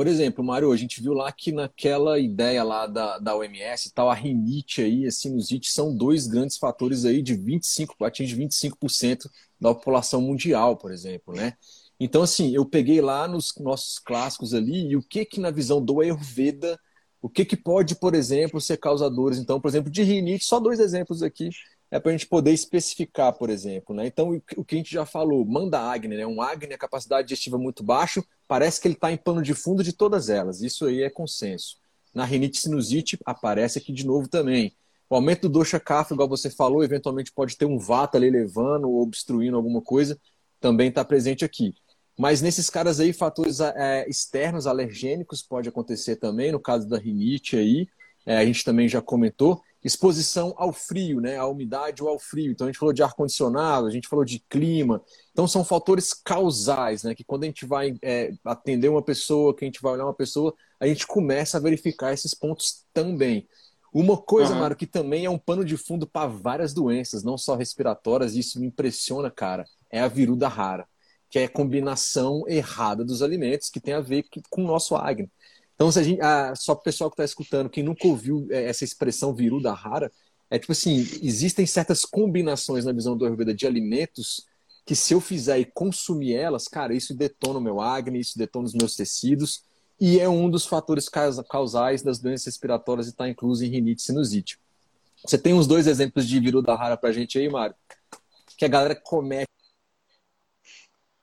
por exemplo, Mário, a gente viu lá que naquela ideia lá da, da OMS, tal, a rinite aí, a sinusite, são dois grandes fatores aí de 25, atinge 25% da população mundial, por exemplo, né? Então, assim, eu peguei lá nos nossos clássicos ali, e o que que na visão do Ayurveda, o que que pode, por exemplo, ser causadores, então, por exemplo, de rinite, só dois exemplos aqui, é para a gente poder especificar, por exemplo. Né? Então, o que a gente já falou, manda Agni, né? um Agni, a capacidade digestiva muito baixo, parece que ele está em pano de fundo de todas elas. Isso aí é consenso. Na rinite sinusite, aparece aqui de novo também. O aumento do dosha kapha, igual você falou, eventualmente pode ter um vata ali levando ou obstruindo alguma coisa, também está presente aqui. Mas nesses caras aí, fatores é, externos, alergênicos, pode acontecer também, no caso da rinite aí, é, a gente também já comentou exposição ao frio, né? à umidade ou ao frio. Então a gente falou de ar-condicionado, a gente falou de clima. Então são fatores causais, né? Que quando a gente vai é, atender uma pessoa, que a gente vai olhar uma pessoa, a gente começa a verificar esses pontos também. Uma coisa, uhum. Mário, que também é um pano de fundo para várias doenças, não só respiratórias, e isso me impressiona, cara, é a viruda rara, que é a combinação errada dos alimentos que tem a ver com o nosso acne. Então, se a gente, ah, só para o pessoal que está escutando, quem nunca ouviu é, essa expressão viruda rara, é tipo assim, existem certas combinações na visão do Ayurveda de alimentos que se eu fizer e consumir elas, cara, isso detona o meu acne, isso detona os meus tecidos, e é um dos fatores causais das doenças respiratórias e está incluso em rinite e sinusite. Você tem uns dois exemplos de viruda rara para a gente aí, Mário? Que a galera comete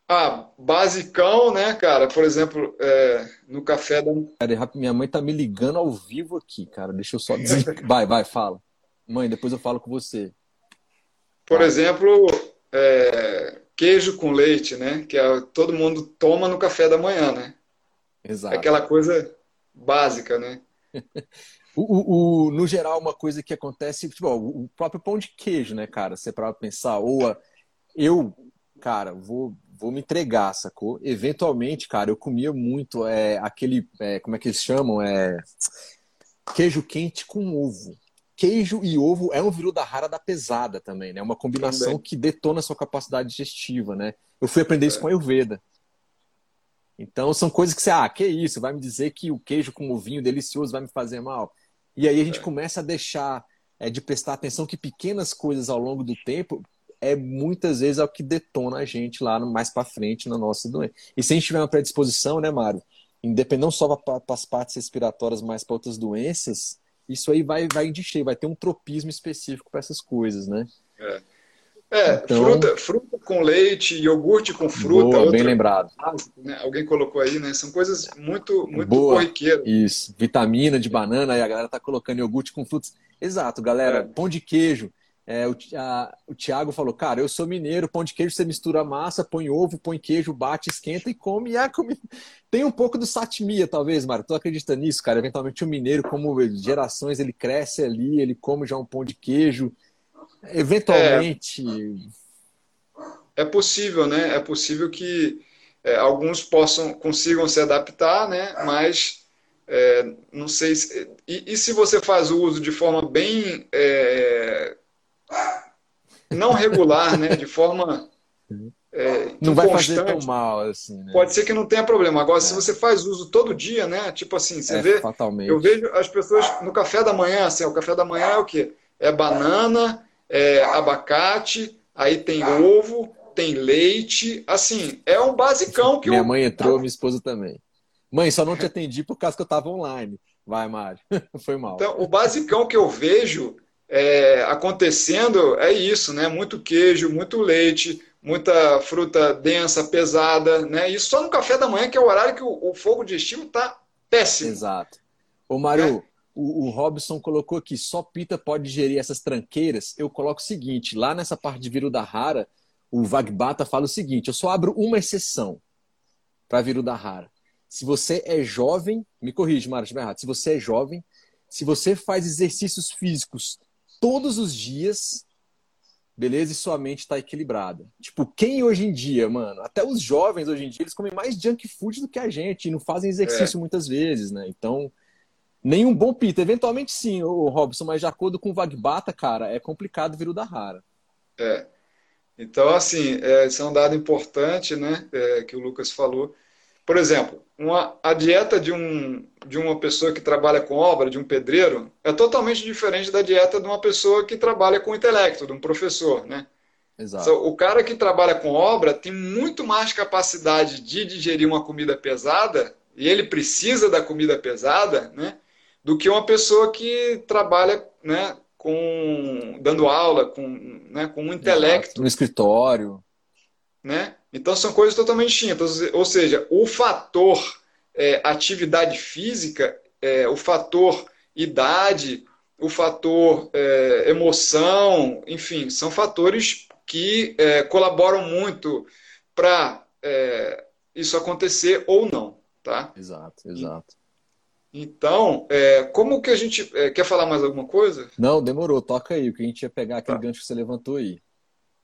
ah, basicão, né, cara? Por exemplo, é, no café da. Cara, minha mãe tá me ligando ao vivo aqui, cara. Deixa eu só vai, vai, fala. Mãe, depois eu falo com você. Por vai. exemplo, é, queijo com leite, né? Que é, todo mundo toma no café da manhã, né? Exato. É aquela coisa básica, né? o, o, o, no geral, uma coisa que acontece, tipo, o próprio pão de queijo, né, cara? Você para pensar, ou a, eu, cara, vou vou me entregar, sacou? Eventualmente, cara, eu comia muito é, aquele, é, como é que eles chamam? É, queijo quente com ovo. queijo e ovo é um viruda rara da pesada também, né? Uma combinação também. que detona a sua capacidade digestiva, né? Eu fui aprender isso é. com a Ayurveda. Então são coisas que você, ah, que isso, vai me dizer que o queijo com o vinho delicioso vai me fazer mal. E aí a gente é. começa a deixar é, de prestar atenção que pequenas coisas ao longo do tempo é muitas vezes é o que detona a gente lá mais para frente na nossa doença. E se a gente tiver uma predisposição, né, Mário? Independente não só para as partes respiratórias, mas para outras doenças, isso aí vai, vai de cheio, vai ter um tropismo específico para essas coisas, né? É. É, então... fruta, fruta com leite, iogurte com fruta. Boa, bem lembrado. Né? Alguém colocou aí, né? São coisas muito, muito Boa. corriqueiras. Isso, vitamina de banana, aí a galera tá colocando iogurte com frutas. Exato, galera. É. Pão de queijo. É, o, a, o Thiago falou, cara, eu sou mineiro, pão de queijo você mistura massa, põe ovo, põe queijo, bate, esquenta e come. E. Tem um pouco do satmia, talvez, Mário. Tu acredita nisso, cara? Eventualmente o mineiro, como gerações, ele cresce ali, ele come já um pão de queijo. Eventualmente. É, é possível, né? É possível que é, alguns possam consigam se adaptar, né? Mas é, não sei se, e, e, se você faz o uso de forma bem é, não regular, né? De forma é, não vai fazer tão mal assim. Né? Pode ser que não tenha problema. Agora, é. se você faz uso todo dia, né? Tipo assim, você é, vê. Fatalmente. Eu vejo as pessoas no café da manhã, assim, o café da manhã é o quê? É banana, é abacate, aí tem ovo, tem leite. Assim, é um basicão que Minha eu... mãe entrou, minha esposa também. Mãe, só não te atendi por causa que eu estava online. Vai, Mário. Foi mal. Então, o basicão que eu vejo é, acontecendo é isso, né? Muito queijo, muito leite, muita fruta densa, pesada, né? Isso só no café da manhã, que é o horário que o, o fogo digestivo está péssimo. Exato. Ô, Mário, é? o, o, Robson colocou aqui, só pita pode gerir essas tranqueiras. Eu coloco o seguinte, lá nessa parte de Viruda Rara, o Vagbata fala o seguinte, eu só abro uma exceção para Viruda Rara. Se você é jovem, me corrige, Mário, se errado. Se você é jovem, se você faz exercícios físicos todos os dias, beleza? E sua mente está equilibrada. Tipo, quem hoje em dia, mano, até os jovens hoje em dia, eles comem mais junk food do que a gente e não fazem exercício é. muitas vezes, né? Então, nenhum bom pita. Eventualmente sim, o Robson, mas de acordo com o Vagbata, cara, é complicado vir o da rara. É. Então, assim, é, isso é um dado importante, né, é, que o Lucas falou. Por exemplo, uma, a dieta de, um, de uma pessoa que trabalha com obra, de um pedreiro, é totalmente diferente da dieta de uma pessoa que trabalha com intelecto, de um professor, né? Exato. o cara que trabalha com obra tem muito mais capacidade de digerir uma comida pesada, e ele precisa da comida pesada, né? Do que uma pessoa que trabalha, né? Com, dando aula, com, né, com um intelecto. Exato. No escritório. Né? Então são coisas totalmente distintas. Ou seja, o fator é, atividade física, é, o fator idade, o fator é, emoção, enfim, são fatores que é, colaboram muito para é, isso acontecer ou não. Tá? Exato, exato. Então, é, como que a gente. quer falar mais alguma coisa? Não, demorou, toca aí, o que a gente ia pegar aquele tá. gancho que você levantou aí.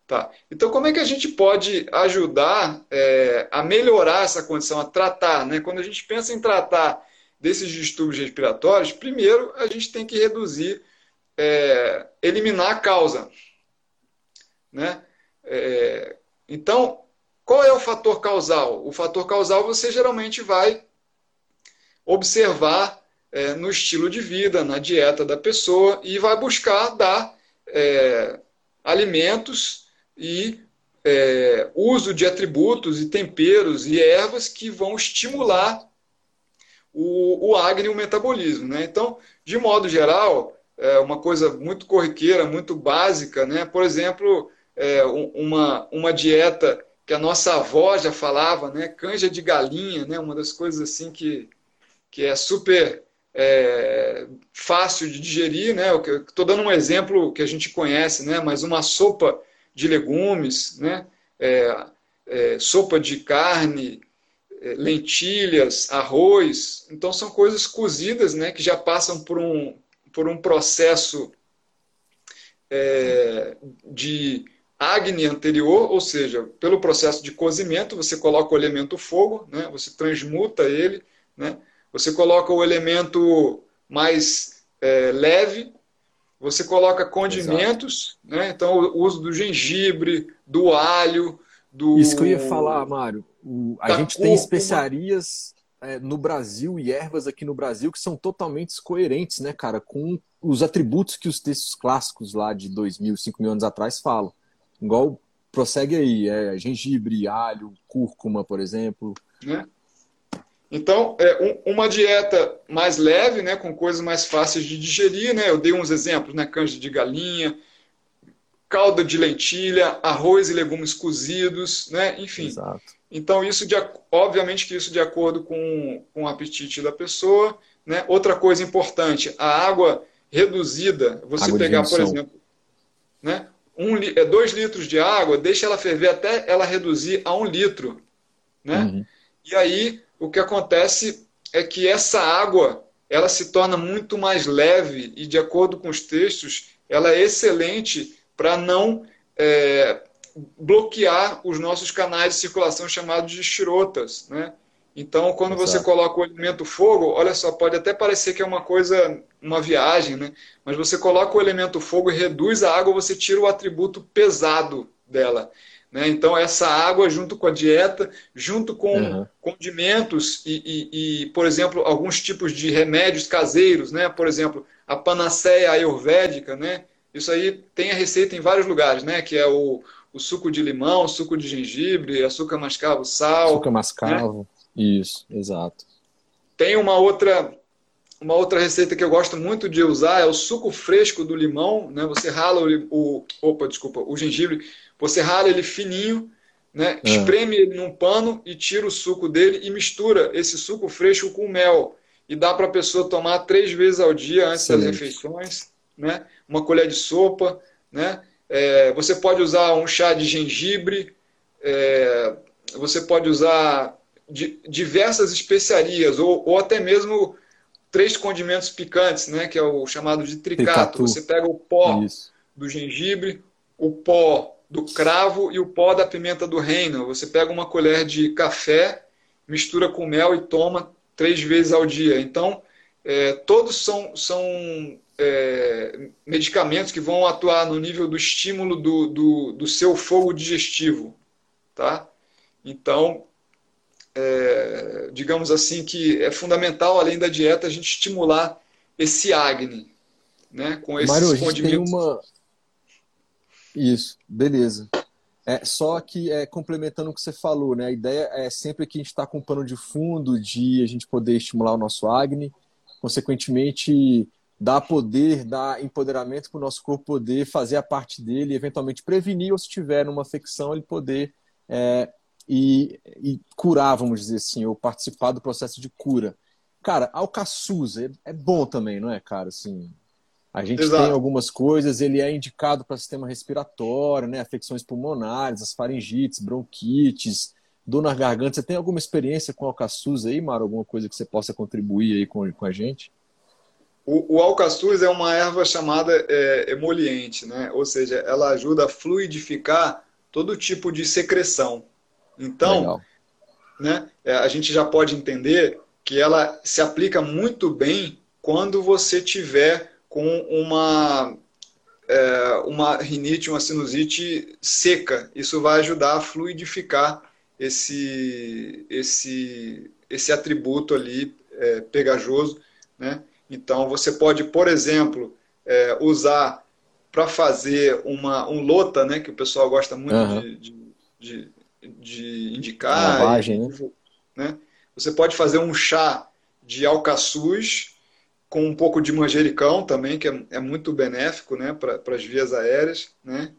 Tá. Então, como é que a gente pode ajudar é, a melhorar essa condição, a tratar? Né? Quando a gente pensa em tratar desses distúrbios respiratórios, primeiro a gente tem que reduzir, é, eliminar a causa. Né? É, então, qual é o fator causal? O fator causal você geralmente vai observar é, no estilo de vida, na dieta da pessoa e vai buscar dar é, alimentos e é, uso de atributos e temperos e ervas que vão estimular o, o e o metabolismo. Né? Então, de modo geral, é uma coisa muito corriqueira, muito básica, né? por exemplo, é, uma, uma dieta que a nossa avó já falava, né? canja de galinha, né? uma das coisas assim que, que é super é, fácil de digerir. Né? Estou dando um exemplo que a gente conhece, né? mas uma sopa de legumes, né? É, é, sopa de carne, é, lentilhas, arroz. Então, são coisas cozidas né, que já passam por um, por um processo é, de acne anterior, ou seja, pelo processo de cozimento, você coloca o elemento fogo, né, você transmuta ele, né, você coloca o elemento mais é, leve, Você coloca condimentos, né? Então o uso do gengibre, do alho, do. Isso que eu ia falar, Mário. O, a gente tem especiarias é, no Brasil e ervas aqui no Brasil que são totalmente coerentes, né, cara, com os atributos que os textos clássicos lá de 2 5 mil anos atrás falam. Igual prossegue aí, é, gengibre, alho, cúrcuma, por exemplo. Né? Então, é, um, uma dieta mais leve, né, com coisas mais fáceis de digerir, né? Eu dei uns exemplos, né? Canja de galinha, calda de lentilha, arroz e legumes cozidos, né? Enfim. Exato. Então, isso de, obviamente que isso de acordo com, com o apetite da pessoa. Né? Outra coisa importante, a água reduzida, você água pegar, por exemplo, né? um, é, dois litros de água, deixa ela ferver até ela reduzir a um litro. Né? Uhum. E aí o que acontece é que essa água ela se torna muito mais leve e, de acordo com os textos, ela é excelente para não é, bloquear os nossos canais de circulação chamados de chirotas. Né? Então, quando Exato. você coloca o elemento fogo, olha só, pode até parecer que é uma coisa, uma viagem, né? mas você coloca o elemento fogo e reduz a água, você tira o atributo pesado dela. Né? Então, essa água, junto com a dieta, junto com uhum. condimentos e, e, e, por exemplo, alguns tipos de remédios caseiros, né? por exemplo, a panaceia ayurvédica, né? isso aí tem a receita em vários lugares, né? que é o, o suco de limão, suco de gengibre, açúcar mascavo, sal. Açúcar mascavo, né? isso, exato. Tem uma outra uma outra receita que eu gosto muito de usar é o suco fresco do limão, né? Você rala o, o opa, desculpa, o gengibre você rala ele fininho, né? É. espreme ele num pano e tira o suco dele e mistura esse suco fresco com mel. E dá para a pessoa tomar três vezes ao dia antes das refeições. Né? Uma colher de sopa. Né? É, você pode usar um chá de gengibre. É, você pode usar diversas especiarias ou, ou até mesmo três condimentos picantes, né, que é o chamado de tricato. tricato. Você pega o pó Isso. do gengibre, o pó do cravo e o pó da pimenta do reino. Você pega uma colher de café, mistura com mel e toma três vezes ao dia. Então, é, todos são, são é, medicamentos que vão atuar no nível do estímulo do, do, do seu fogo digestivo. Tá? Então, é, digamos assim, que é fundamental, além da dieta, a gente estimular esse Agni, né, com esses Mário, condimentos. Tem uma, isso, beleza. É, só que é, complementando o que você falou, né? A ideia é sempre que a gente está com um pano de fundo de a gente poder estimular o nosso Agni, consequentemente dar poder, dar empoderamento para o nosso corpo poder fazer a parte dele, eventualmente prevenir ou se tiver numa afecção ele poder é, e, e, curar, vamos dizer assim, ou participar do processo de cura. Cara, alcaçuz é, é bom também, não é, cara? Assim, a gente Exato. tem algumas coisas, ele é indicado para sistema respiratório, né? Afecções pulmonares, as faringites, bronquites, dor na garganta. Você tem alguma experiência com alcaçuz aí, Mara? Alguma coisa que você possa contribuir aí com, com a gente? O, o alcaçuz é uma erva chamada é, emoliente, né? Ou seja, ela ajuda a fluidificar todo tipo de secreção. Então, Legal. né, é, a gente já pode entender que ela se aplica muito bem quando você tiver com uma, é, uma rinite, uma sinusite seca. Isso vai ajudar a fluidificar esse, esse, esse atributo ali é, pegajoso. Né? Então, você pode, por exemplo, é, usar para fazer uma, um lota, né, que o pessoal gosta muito uhum. de, de, de, de, indicar. Lavagem, né? né? Você pode fazer um chá de alcaçuz com um pouco de manjericão também, que é, é muito benéfico né, para as vias aéreas. Né?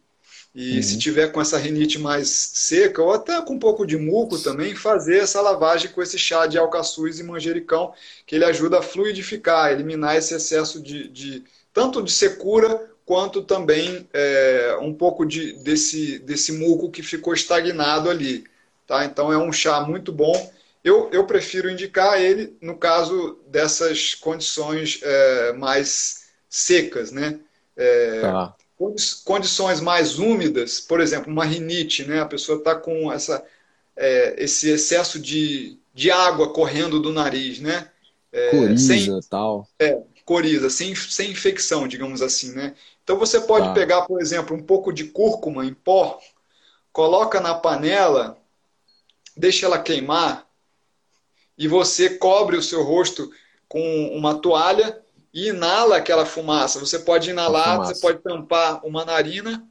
E uhum. se tiver com essa rinite mais seca, ou até com um pouco de muco também, fazer essa lavagem com esse chá de alcaçuz e manjericão, que ele ajuda a fluidificar, a eliminar esse excesso de, de tanto de secura quanto também é, um pouco de, desse, desse muco que ficou estagnado ali. Tá? Então é um chá muito bom eu, eu prefiro indicar ele no caso dessas condições é, mais secas, né? É, tá. Condições mais úmidas, por exemplo, uma rinite, né? A pessoa está com essa, é, esse excesso de, de água correndo do nariz, né? É, Coriza, sem, tal. É, coriza, sem, sem infecção, digamos assim, né? Então você pode tá. pegar, por exemplo, um pouco de cúrcuma em pó, coloca na panela, deixa ela queimar e você cobre o seu rosto com uma toalha e inala aquela fumaça. Você pode inalar, você pode tampar uma narina,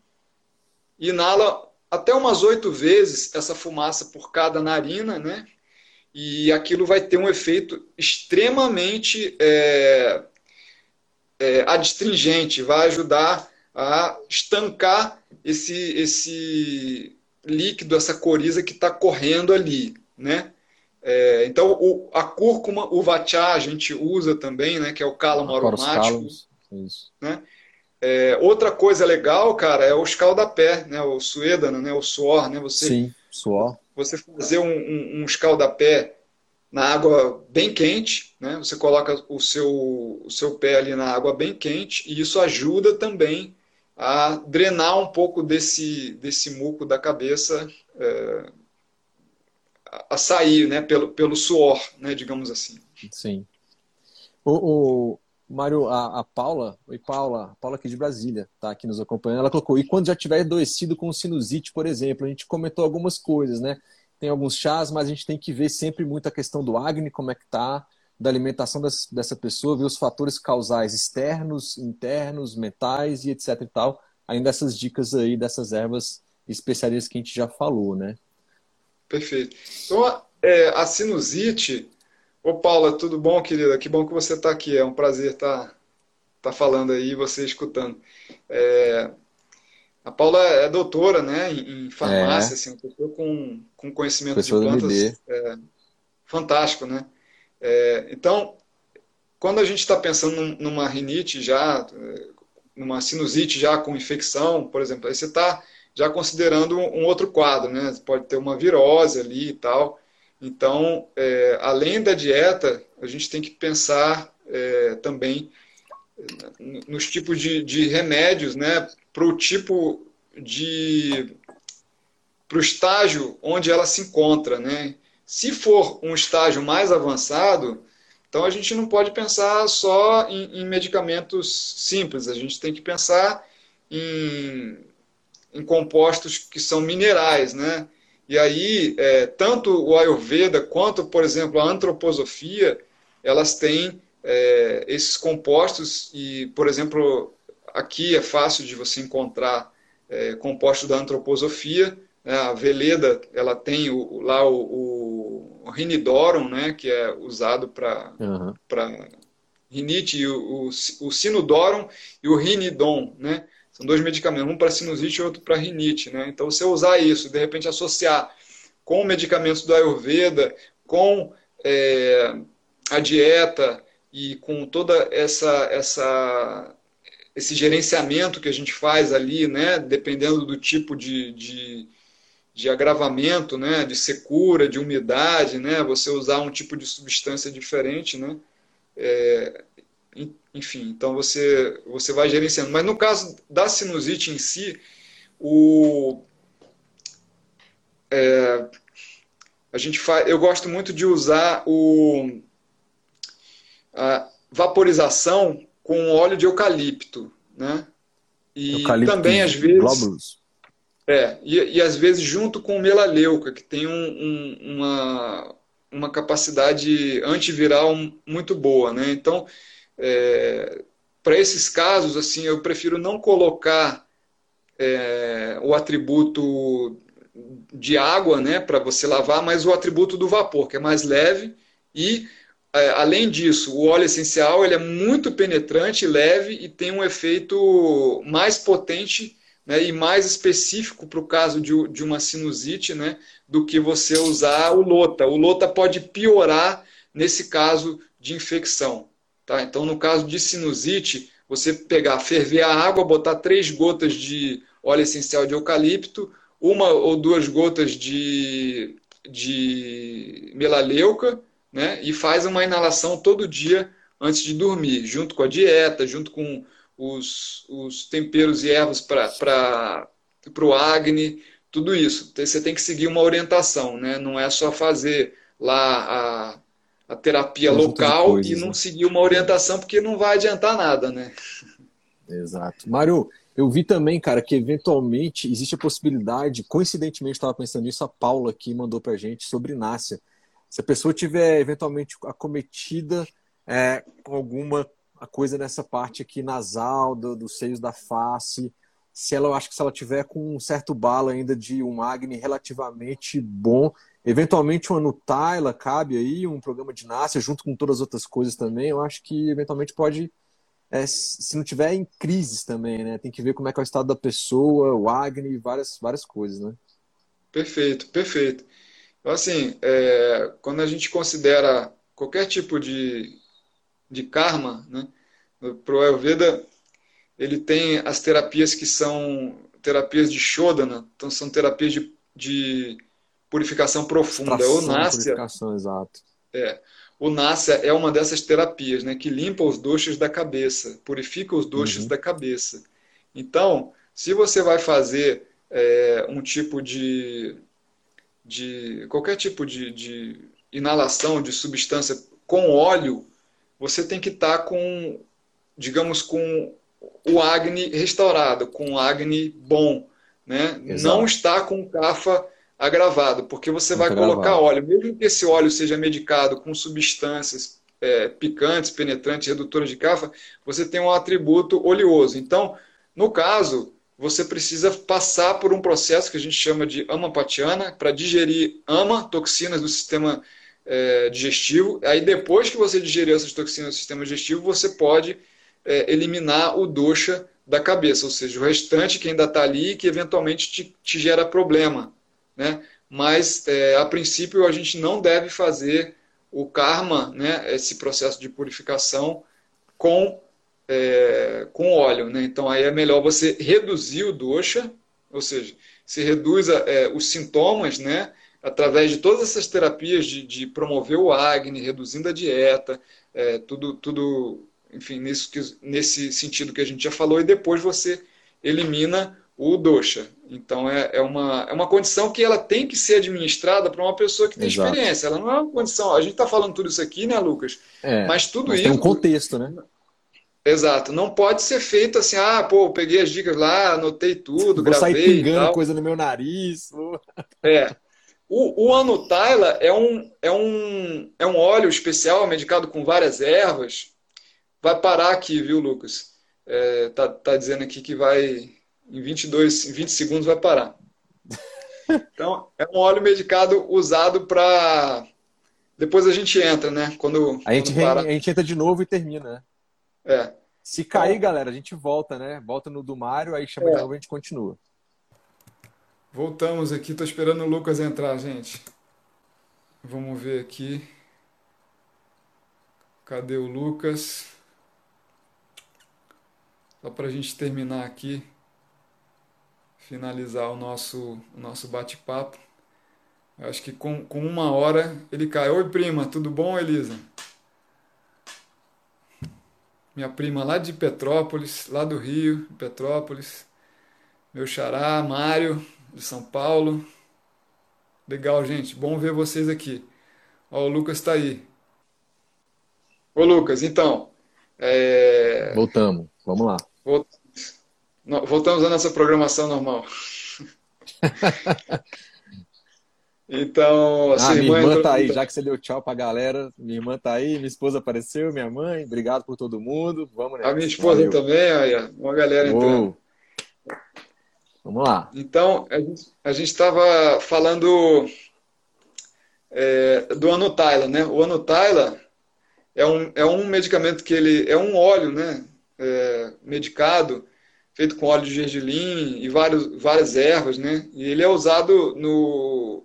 inala até umas oito vezes essa fumaça por cada narina, né? E aquilo vai ter um efeito extremamente é, é, adstringente, vai ajudar a estancar esse, esse líquido, essa coriza que está correndo ali, né? É, então, o, a cúrcuma, o vatchá, a gente usa também, né? Que é o cálamo aromático. Isso. Né? É, outra coisa legal, cara, é o escaldapé, né? O suédano, né? O suor, né? Você, Sim, suor. Você fazer um, um, um escaldapé na água bem quente, né? Você coloca o seu, o seu pé ali na água bem quente e isso ajuda também a drenar um pouco desse, desse muco da cabeça é, a sair, né, pelo, pelo suor, né, digamos assim. Sim. O, o Mário, a, a, Paula, oi Paula, Paula aqui de Brasília, tá aqui nos acompanhando, ela colocou, e quando já tiver adoecido com sinusite, por exemplo, a gente comentou algumas coisas, né, tem alguns chás, mas a gente tem que ver sempre muito a questão do acne, como é que tá, da alimentação das, dessa pessoa, ver os fatores causais externos, internos, mentais e etc e tal, ainda essas dicas aí dessas ervas especialistas que a gente já falou, né? Perfeito. Então, é, a sinusite. Ô, Paula, tudo bom, querida? Que bom que você está aqui. É um prazer estar tá, tá falando aí e você escutando. É, a Paula é doutora né, em, farmácia, é. assim, uma pessoa com, com conhecimento pessoa de plantas é, fantástico, né? É, então, quando a gente está pensando numa rinite já, é, numa sinusite já com infecção, por exemplo, aí você está já considerando um outro quadro, né? Pode ter uma virose ali e tal. Então, é, além da dieta, a gente tem que pensar é, também nos tipos de, de remédios, né? Para o tipo de. para o estágio onde ela se encontra, né? Se for um estágio mais avançado, então a gente não pode pensar só em, em medicamentos simples, a gente tem que pensar em em compostos que são minerais, né? E aí, é, tanto o Ayurveda quanto, por exemplo, a antroposofia, elas têm é, esses compostos e, por exemplo, aqui é fácil de você encontrar é, compostos da antroposofia. Né? A Veleda, ela tem o, lá o, o, rinidorum, né? Que é usado para uhum. rinite, e o, o, o sinodorum e o rinidon, né? São dois medicamentos, um para sinusite e outro para rinite. Né? Então, você usar isso, de repente associar com medicamentos do Ayurveda, com é, a dieta e com toda essa, essa esse gerenciamento que a gente faz ali, né, dependendo do tipo de, de, de, agravamento, né, de secura, de umidade, né, você usar um tipo de substância diferente, né, é, enfim, então você, você vai gerenciando. Mas no caso da sinusite em si, o, é, a gente faz, eu gosto muito de usar o, a vaporização com óleo de eucalipto, né? E eucalipto também às vezes glóbulos. É, e, e às vezes junto com melaleuca, que tem um, um, uma, uma capacidade antiviral muito boa, né? Então, é, para esses casos, assim, eu prefiro não colocar é, o atributo de água, né, para você lavar, mas o atributo do vapor, que é mais leve e é, além disso, o óleo essencial ele é muito penetrante, leve e tem um efeito mais potente né, e mais específico para o caso de, de, uma sinusite né, do que você usar o lota. O lota pode piorar nesse caso de infecção. Tá? Então, no caso de sinusite, você pegar, ferver a água, botar três gotas de óleo essencial de eucalipto, uma ou duas gotas de, de melaleuca, né? e faz uma inalação todo dia antes de dormir, junto com a dieta, junto com os, os temperos e ervas para o acne, tudo isso. Você tem que seguir uma orientação, né? não é só fazer lá a a terapia local coisas, e não né? seguir uma orientação, porque não vai adiantar nada, né? Exato. Mário, eu vi também, cara, que eventualmente existe a possibilidade, coincidentemente estava pensando nisso, a Paula aqui mandou pra gente sobre náusea. Se a pessoa tiver eventualmente acometida é, com alguma coisa nessa parte aqui nasal, do, dos seios da face, se ela, eu acho que se ela tiver com um certo bala ainda de um Agni relativamente bom, eventualmente uma Nutella cabe aí, um programa de náusea junto com todas as outras coisas também, eu acho que eventualmente pode é, se não tiver em crises também, né? Tem que ver como é que é o estado da pessoa, o Agni, várias, várias coisas, né? Perfeito, perfeito. Então, assim, é, quando a gente considera qualquer tipo de, de karma, né? Para o Ayurveda, ele tem as terapias que são terapias de Shodana, então são terapias de, de purificação profunda. Extração, ou Nasya, purificação, exato. É, o Nasya é uma dessas terapias, né, que limpa os doxos da cabeça, purifica os doxos uhum. da cabeça. Então, se você vai fazer é, um tipo de, de qualquer tipo de, de, inalação de substância com óleo, você tem que estar tá com, digamos, com o Agni restaurado, com o Agni bom, né? Não está com o Kapha agravado, porque você vai colocar óleo, mesmo que esse óleo seja medicado com substâncias é, picantes, penetrantes, redutoras de cafa, você tem um atributo oleoso. Então, no caso, você precisa passar por um processo que a gente chama de amapatiana para digerir ama, toxinas do sistema é, digestivo. Aí, depois que você digerir essas toxinas do sistema digestivo, você pode é, eliminar o dosha da cabeça, ou seja, o restante que ainda está ali que eventualmente te, te gera problema né? mas é, a princípio a gente não deve fazer o karma, né, esse processo de purificação, com, é, com óleo. Né? Então aí é melhor você reduzir o dosha, ou seja, se reduz é, os sintomas, né, através de todas essas terapias de, de promover o Agni, reduzindo a dieta, é, tudo, tudo, enfim, nisso que, nesse sentido que a gente já falou, e depois você elimina o dosha. Então é, é, uma, é uma condição que ela tem que ser administrada para uma pessoa que tem Exato. experiência. Ela não é uma condição. A gente está falando tudo isso aqui, né, Lucas? É, mas tudo mas isso. Tem um contexto, né? Exato. Não pode ser feito assim, ah, pô, peguei as dicas lá, anotei tudo, Vou gravei. Sair pingando coisa no meu nariz. É. O, o Anutaila é um, é, um, é um óleo especial medicado com várias ervas. Vai parar aqui, viu, Lucas? É, tá, tá dizendo aqui que vai em 22, em 20 segundos vai parar. Então, é um óleo medicado usado para. Depois a gente entra, né? Quando, a, gente quando a gente entra de novo e termina, né? É. Se cair, então, galera, a gente volta, né? Volta no do Mário, aí chama é. de novo e a gente continua. Voltamos aqui, tô esperando o Lucas entrar, gente. Vamos ver aqui. Cadê o Lucas? Só para a gente terminar aqui finalizar o nosso, o nosso bate-papo. Acho que com, com uma hora ele cai. Oi, prima, tudo bom, Elisa? Minha prima lá de Petrópolis, lá do Rio, Petrópolis. Meu xará, Mário, de São Paulo. Legal, gente. Bom ver vocês aqui. Ó, o Lucas está aí. Ô, Lucas, então. É... Voltamos. Vamos lá. Voltamos. À nossa programação normal. então, a ah, minha irmã tá aí, já que você deu tchau pra galera. Minha irmã tá aí, minha esposa apareceu, minha mãe. Obrigado por todo mundo. Vamos nessa. A minha esposa Valeu. também, aí, uma galera entrando. Vamos lá. Então, a gente estava falando é, do Anutaila, né? O Anutaila é um, é um medicamento que ele é um óleo, né? É, medicado feito com óleo de gergelim e vários, várias ervas, né? E ele é usado no,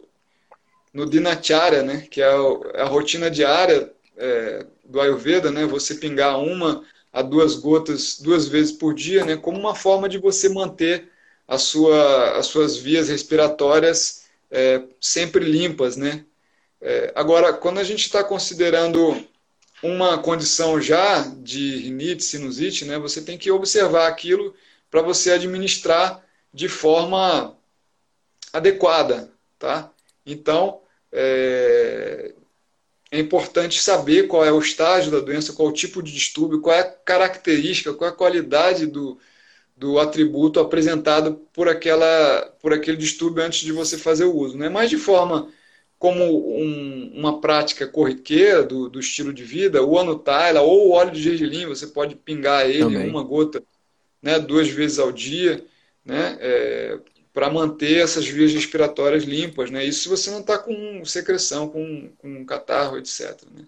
no dinacharya, né? Que é a, rotina diária é, do Ayurveda, né? Você pingar uma a duas gotas duas vezes por dia, né? Como uma forma de você manter a sua, as suas vias respiratórias é, sempre limpas, né? É, agora, quando a gente está considerando uma condição já de rinite, sinusite, né? Você tem que observar aquilo para você administrar de forma adequada, tá? Então, é, é importante saber qual é o estágio da doença, qual é o tipo de distúrbio, qual é a característica, qual é a qualidade do, do atributo apresentado por, aquela, por aquele distúrbio antes de você fazer o uso. Né? Mas de forma como um, uma prática corriqueira do, do, estilo de vida, o anutaila ou o óleo de gergelim, você pode pingar ele Também. uma gota né, duas vezes ao dia, né, é, para manter essas vias respiratórias limpas. Né? Isso se você não está com secreção, com, com catarro, etc. Né?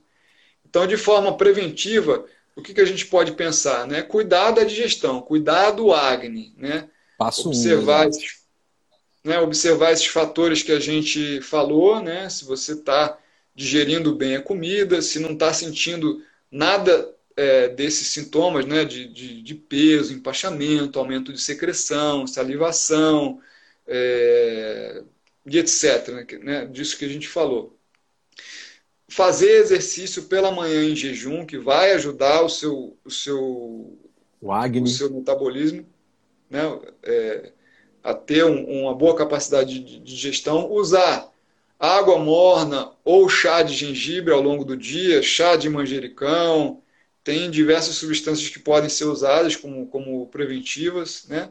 Então, de forma preventiva, o que, que a gente pode pensar? Né? Cuidar da digestão, cuidar do acne, né? Passo observar, um, esses, né? observar esses fatores que a gente falou, né? se você está digerindo bem a comida, se não está sentindo nada é, desses sintomas né? de, de, de peso, empachamento, aumento de secreção, salivação, é, e etc. Né? Disso que a gente falou. Fazer exercício pela manhã em jejum, que vai ajudar o seu, o seu, o, o seu metabolismo né? É, a ter um, uma boa capacidade de digestão. Usar água morna ou chá de gengibre ao longo do dia, chá de manjericão, tem diversas substâncias que podem ser usadas como, como preventivas, né?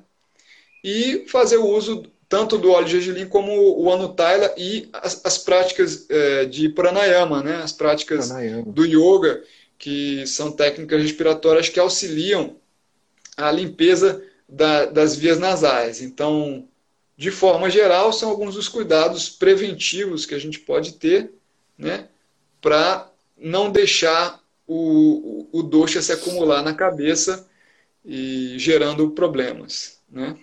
E fazer o uso tanto do óleo de gergelim como o Anutaila e as, as práticas é, de pranayama, né? as práticas pranayama. do yoga, que são técnicas respiratórias que auxiliam a limpeza da, das vias nasais. Então, de forma geral, são alguns dos cuidados preventivos que a gente pode ter né? para não deixar o, o, o doxa se acumular na cabeça e gerando problemas. Né?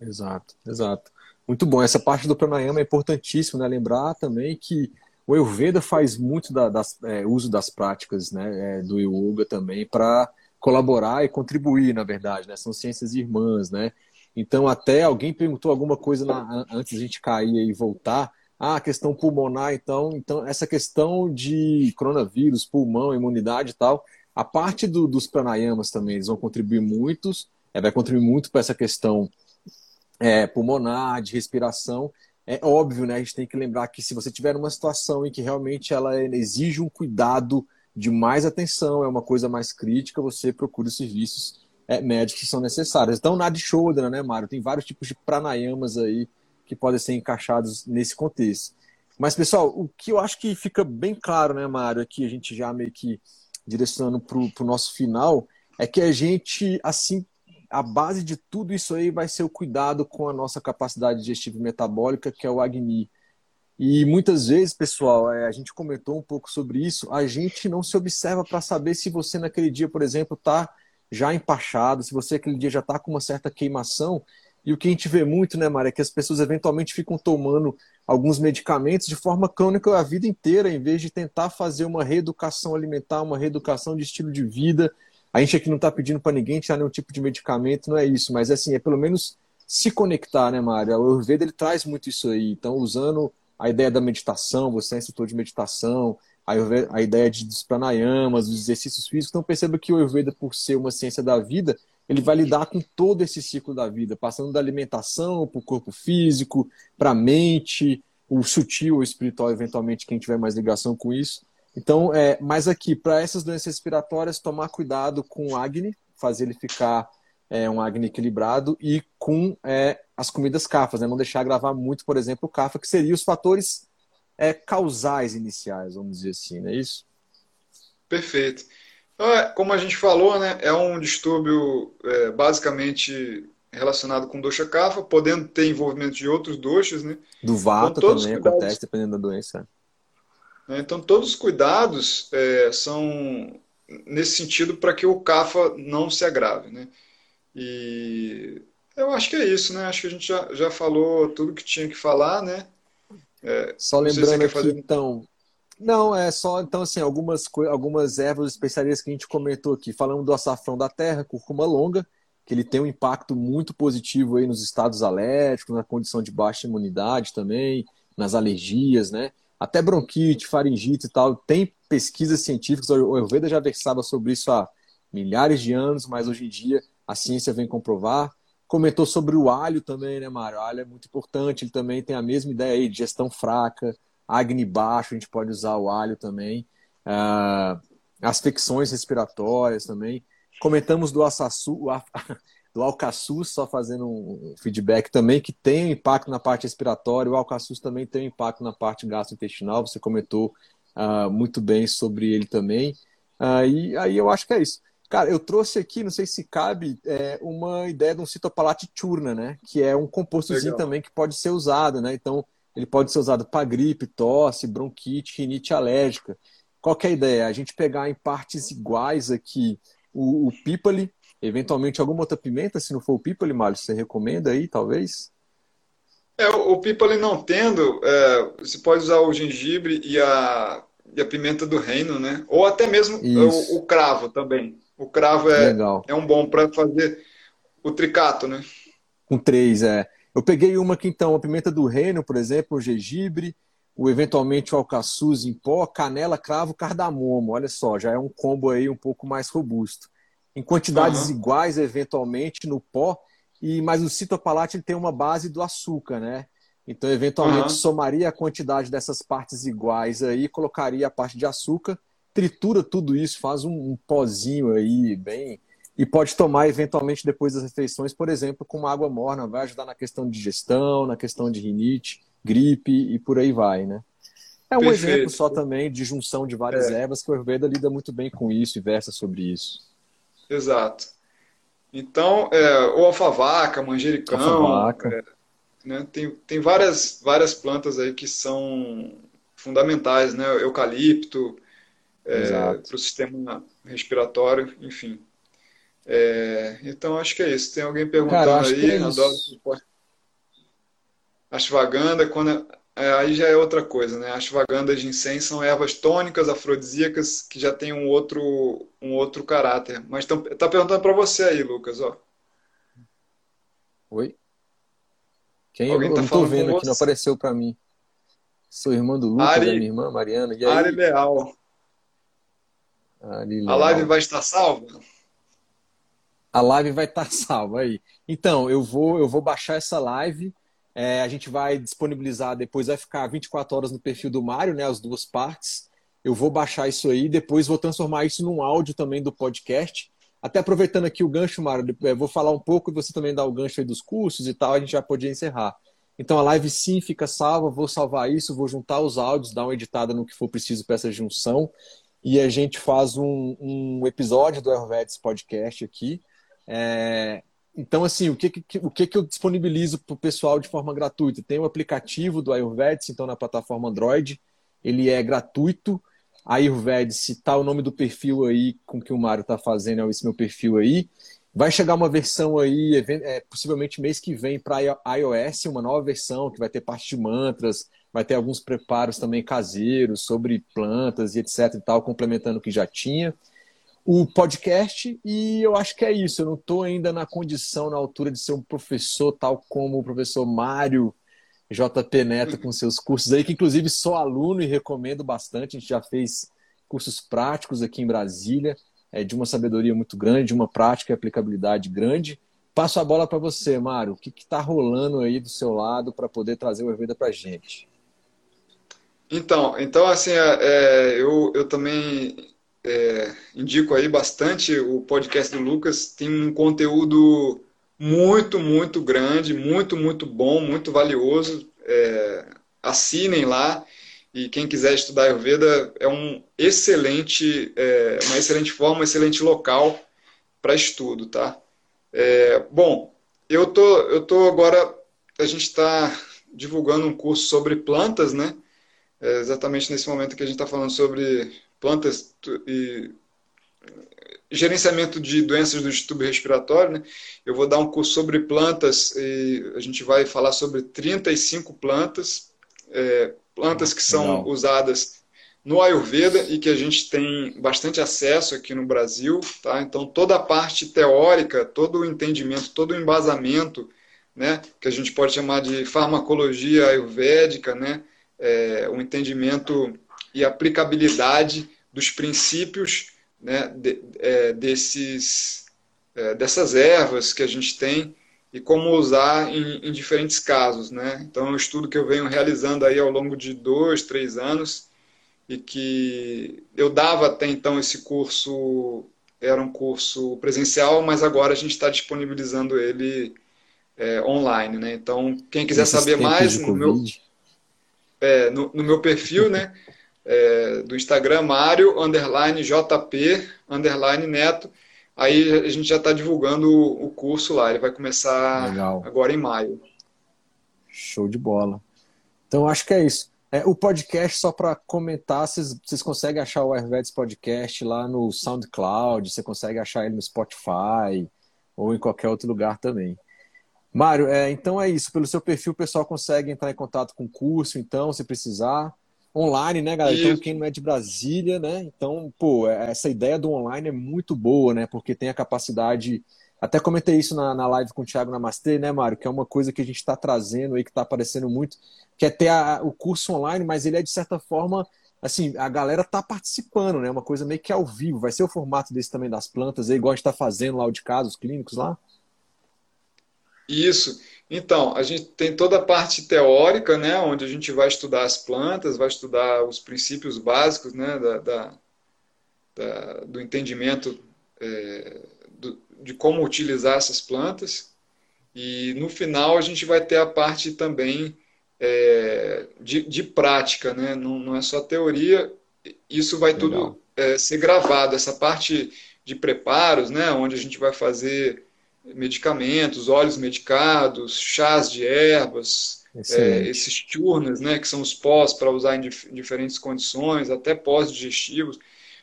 Exato, exato. Muito bom. Essa parte do pranayama é importantíssimo, né? Lembrar também que o Ayurveda faz muito da, das, é, uso das práticas né, é, do yoga também para colaborar e contribuir, na verdade, né? São ciências irmãs, né? Então, até alguém perguntou alguma coisa na, antes de a gente cair e voltar. Ah, a questão pulmonar, então, então essa questão de coronavírus, pulmão, imunidade e tal, a parte do, dos pranayamas também, eles vão contribuir muitos, é, vai contribuir muito para essa questão é, pulmonar, de respiração. É óbvio, né? A gente tem que lembrar que se você tiver uma situação em que realmente ela exige um cuidado de mais atenção, é uma coisa mais crítica, você procura os serviços é, médicos que são necessários. Então, nada de shoulder, né, Mário? Tem vários tipos de pranayamas aí que podem ser encaixados nesse contexto. Mas, pessoal, o que eu acho que fica bem claro, né, Mário, aqui a gente já meio que direcionando para o nosso final, é que a gente, assim a base de tudo isso aí vai ser o cuidado com a nossa capacidade digestiva e metabólica, que é o Agni. E muitas vezes, pessoal, é, a gente comentou um pouco sobre isso, a gente não se observa para saber se você naquele dia, por exemplo, está já empachado, se você aquele dia já está com uma certa queimação. E o que a gente vê muito, né, Maria, é que as pessoas eventualmente ficam tomando alguns medicamentos de forma crônica a vida inteira, em vez de tentar fazer uma reeducação alimentar, uma reeducação de estilo de vida, a gente aqui não está pedindo para ninguém tirar nenhum tipo de medicamento, não é isso, mas assim, é pelo menos se conectar, né, Mário? O Ayurveda ele traz muito isso aí. Então, usando a ideia da meditação, você é instrutor de meditação, a, a ideia de, dos pranayamas, dos exercícios físicos. Então, perceba que o Ayurveda, por ser uma ciência da vida, ele vai lidar com todo esse ciclo da vida, passando da alimentação para o corpo físico, para a mente, o sutil ou espiritual, eventualmente, quem tiver mais ligação com isso. Então, é, mas aqui, para essas doenças respiratórias, tomar cuidado com o acne, fazer ele ficar é, um acne equilibrado e com é, as comidas cafas, né? não deixar gravar muito, por exemplo, o cafa, que seriam os fatores é, causais iniciais, vamos dizer assim, não é isso? Perfeito. Então, é, como a gente falou, né, é um distúrbio é, basicamente relacionado com doxa cafa, podendo ter envolvimento de outros doxas, né? Do vata então, também cuidados... acontece, dependendo da doença. Né? Então, todos os cuidados é, são nesse sentido para que o CAFA não se agrave. Né? E eu acho que é isso, né? Acho que a gente já, já falou tudo que tinha que falar, né? É, só lembrando aqui, fazer... então. Não, é só, então, assim, algumas, algumas ervas especiarias que a gente comentou aqui. Falamos do açafrão da terra, curcuma longa, que ele tem um impacto muito positivo aí nos estados alérgicos, na condição de baixa imunidade também, nas alergias, né? até bronquite, faringite e tal. Tem pesquisas científicas, o Ayurveda já versava sobre isso há milhares de anos, mas hoje em dia a ciência vem comprovar. Comentou sobre o alho também, né, Mário? O alho é muito importante, ele também tem a mesma ideia aí, digestão fraca, acne baixo, a gente pode usar o alho também. uh, as infecções respiratórias também. Comentamos do Assassu, do Alcaçuz, só fazendo um feedback também, que tem um impacto na parte respiratória. O Alcaçuz também tem um impacto na parte gastrointestinal. Você comentou uh, muito bem sobre ele também. Uh, e aí eu acho que é isso. Cara, eu trouxe aqui, não sei se cabe, é, uma ideia de um citopalate churna, né? Que é um compostozinho Legal. também que pode ser usado, né? Então, ele pode ser usado para gripe, tosse, bronquite, rinite alérgica. Qual que é a ideia? A gente pegar em partes iguais aqui o, o pípali, eventualmente alguma outra pimenta, se não for o pípali, Mário, você recomenda aí, talvez? É, o pípali não tendo, é, você pode usar o gengibre e a, e a pimenta do reino, né? Ou até mesmo o, o, cravo também. O cravo é, é um bom para fazer o tricato, né? Com três, é. Eu peguei uma que então, a pimenta do reino, por exemplo, o gengibre, o eventualmente o alcaçuz em pó, canela, cravo, cardamomo. Olha só, já é um combo aí um pouco mais robusto. Em quantidades uhum. iguais, eventualmente, no pó, e mas o citopalate tem uma base do açúcar, né? Então, eventualmente, uhum. somaria a quantidade dessas partes iguais aí, colocaria a parte de açúcar, tritura tudo isso, faz um, um pozinho aí bem e pode tomar eventualmente depois das refeições, por exemplo, com uma água morna, vai ajudar na questão de digestão, na questão de rinite, gripe e por aí vai, né? É um Perfeito. exemplo só também de junção de várias é. ervas que o Ayurveda lida muito bem com isso e versa sobre isso. Exato. Então, é, o alfavaca, manjericão, alfavaca. É, né, tem, tem várias, várias plantas aí que são fundamentais, né? Eucalipto, é, para o sistema respiratório, enfim. É, então acho que é isso. Tem alguém perguntando Cara, aí, é Ashwagandha, quando é, aí já é outra coisa, né? Ashwagandha e ginseng são ervas tônicas, afrodisíacas, que já tem um outro, um outro caráter. Mas tão, tá perguntando para você aí, Lucas, ó. Oi? Quem Alguém eu tá não tô vendo aqui, não apareceu para mim. Sou irmã do Lucas, Ari, é minha irmã Mariana. Ari Leal. Leal. A live vai estar salva? a live vai estar salva aí. Então, eu vou, eu vou baixar essa live. É, a gente vai disponibilizar depois, vai ficar 24 horas no perfil do Mário, né? As duas partes. Eu vou baixar isso aí, depois vou transformar isso num áudio também do podcast. Até aproveitando aqui o gancho, Mário, vou falar um pouco e você também dá o gancho aí dos cursos e tal, a gente já podia encerrar. Então a live sim fica salva, vou salvar isso, vou juntar os áudios, dar uma editada no que for preciso para essa junção. E a gente faz um, um episódio do Ayurvedics Podcast aqui, é, então, assim, o que, que, o que, eu disponibilizo para o pessoal de forma gratuita? Tem o aplicativo do Ayurvedic, então, na plataforma Android. Ele é gratuito. Ayurvedic, está o nome do perfil aí com que o Mário está fazendo, é esse meu perfil aí. Vai chegar uma versão aí, é, possivelmente mês que vem, para iOS, uma nova versão que vai ter parte de mantras, vai ter alguns preparos também caseiros sobre plantas e etc e tal, complementando o que já tinha o podcast e eu acho que é isso. Eu não estou ainda na condição, na altura de ser um professor tal como o professor Mário JP Neto com seus cursos aí, que inclusive sou aluno e recomendo bastante. A gente já fez cursos práticos aqui em Brasília, é, de uma sabedoria muito grande, de uma prática e aplicabilidade grande. Passo a bola para você, Mário. O que está rolando aí do seu lado para poder trazer o Ayurveda para a gente? Então, então assim, é, é, eu, eu também é, indico aí bastante o podcast do Lucas. Tem um conteúdo muito, muito grande, muito, muito bom, muito valioso. É, assinem lá. E quem quiser estudar Ayurveda é um excelente, é, uma excelente forma, um excelente local para estudo, tá? É, bom, eu tô, eu tô agora, a gente está divulgando um curso sobre plantas, né? É exatamente nesse momento que a gente está falando sobre plantas e gerenciamento de doenças do tubo respiratório, né? Eu vou dar um curso sobre plantas e a gente vai falar sobre 35 plantas, é, plantas que são Não. usadas no Ayurveda e que a gente tem bastante acesso aqui no Brasil, tá? Então toda a parte teórica, todo o entendimento, todo o embasamento, né, que a gente pode chamar de farmacologia ayurvédica, né, é, o entendimento e aplicabilidade dos princípios né, de, é, desses, é, dessas ervas que a gente tem e como usar em, em, diferentes casos. Né? Então, é um estudo que eu venho realizando aí ao longo de dois, três anos e que eu dava até então esse curso, era um curso presencial, mas agora a gente está disponibilizando ele é, online, né? Então, quem quiser saber mais, no meu, é, no, no, meu perfil, né? É, do Instagram, Mário, underline JP, underline Neto, aí a gente já está divulgando o, curso lá, ele vai começar Legal. agora em maio. Show de bola. Então, acho que é isso. É, o podcast, só para comentar, vocês, conseguem achar o Ayurvedas Podcast lá no SoundCloud, você consegue achar ele no Spotify ou em qualquer outro lugar também. Mário, é, então é isso. Pelo seu perfil, o pessoal consegue entrar em contato com o curso, então, se precisar. Online, né, galera? Então, quem não é de Brasília, né? Então, pô, é, essa ideia do online é muito boa, né? Porque tem a capacidade até comentei isso na, na live com o Thiago Namastê, né, Mário? Que é uma coisa que a gente está trazendo aí, que está aparecendo muito, que é ter a, o curso online, mas ele é, de certa forma, assim, a galera está participando, né? Uma coisa meio que ao vivo. Vai ser o formato desse também das plantas, aí, igual a gente está fazendo lá o de casos clínicos lá? Isso. Então, a gente tem toda a parte teórica, né? Onde a gente vai estudar as plantas, vai estudar os princípios básicos, né? Da, da, da do entendimento. É, de como utilizar essas plantas. E no final a gente vai ter a parte também é, de, de, prática, né? Não, não, é só teoria, isso vai Legal. tudo é, ser gravado. Essa parte de preparos, né? Onde a gente vai fazer medicamentos, óleos medicados, chás de ervas, é, esses churnas, né? Que são os pós para usar em dif diferentes condições, até pós-digestivos.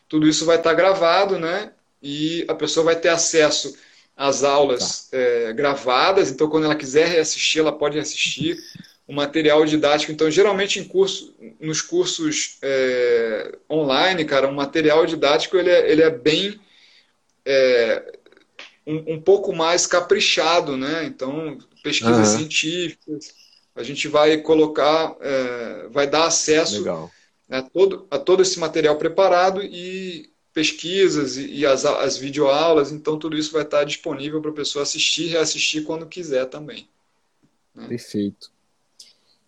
Tudo isso vai estar gravado, né? e a pessoa vai ter acesso às aulas tá. é, gravadas, então quando ela quiser reassistir, ela pode assistir o material didático. Então, geralmente em curso, nos cursos é, online, cara, o material didático ele é, ele é bem é, um, um, pouco mais caprichado, né? Então, pesquisas uhum. científicas, a gente vai colocar, é, vai dar acesso a todo, a todo esse material preparado e pesquisas e, e as, as videoaulas, então tudo isso vai estar disponível para a pessoa assistir e reassistir quando quiser também. Né? Perfeito.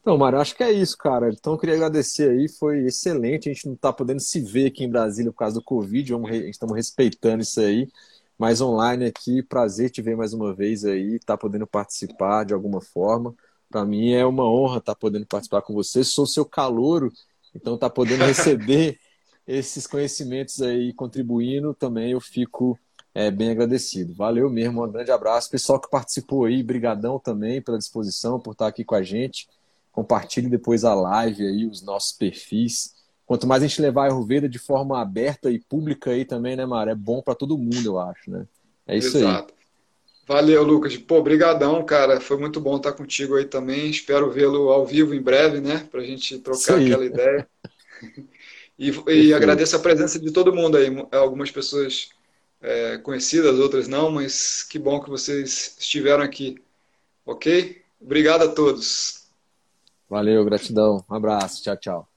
Então, Mário, acho que é isso, cara. Então, eu queria agradecer aí, foi excelente. A gente não está podendo se ver aqui em Brasília por causa do Covid, vamos, estamos respeitando isso aí. Mas online aqui, prazer te ver mais uma vez aí, tá podendo participar de alguma forma. Para mim é uma honra estar tá podendo participar com você. Sou seu calouro, então tá podendo receber esses conhecimentos aí contribuindo, também eu fico é, bem agradecido. Valeu mesmo, um grande abraço. Pessoal que participou aí, brigadão também pela disposição, por estar aqui com a gente. Compartilhe depois a live aí, os nossos perfis. Quanto mais a gente levar a Ayurveda de forma aberta e pública aí também, né, Mara? É bom para todo mundo, eu acho, né? É isso Exato. aí. Valeu, Lucas. Pô, brigadão, cara. Foi muito bom estar contigo aí também. Espero vê-lo ao vivo em breve, né? Para a gente trocar aquela ideia. E, e agradeço a presença de todo mundo aí. Algumas pessoas é, conhecidas, outras não, mas que bom que vocês estiveram aqui. Ok? Obrigado a todos. Valeu, gratidão. Um abraço. Tchau, tchau.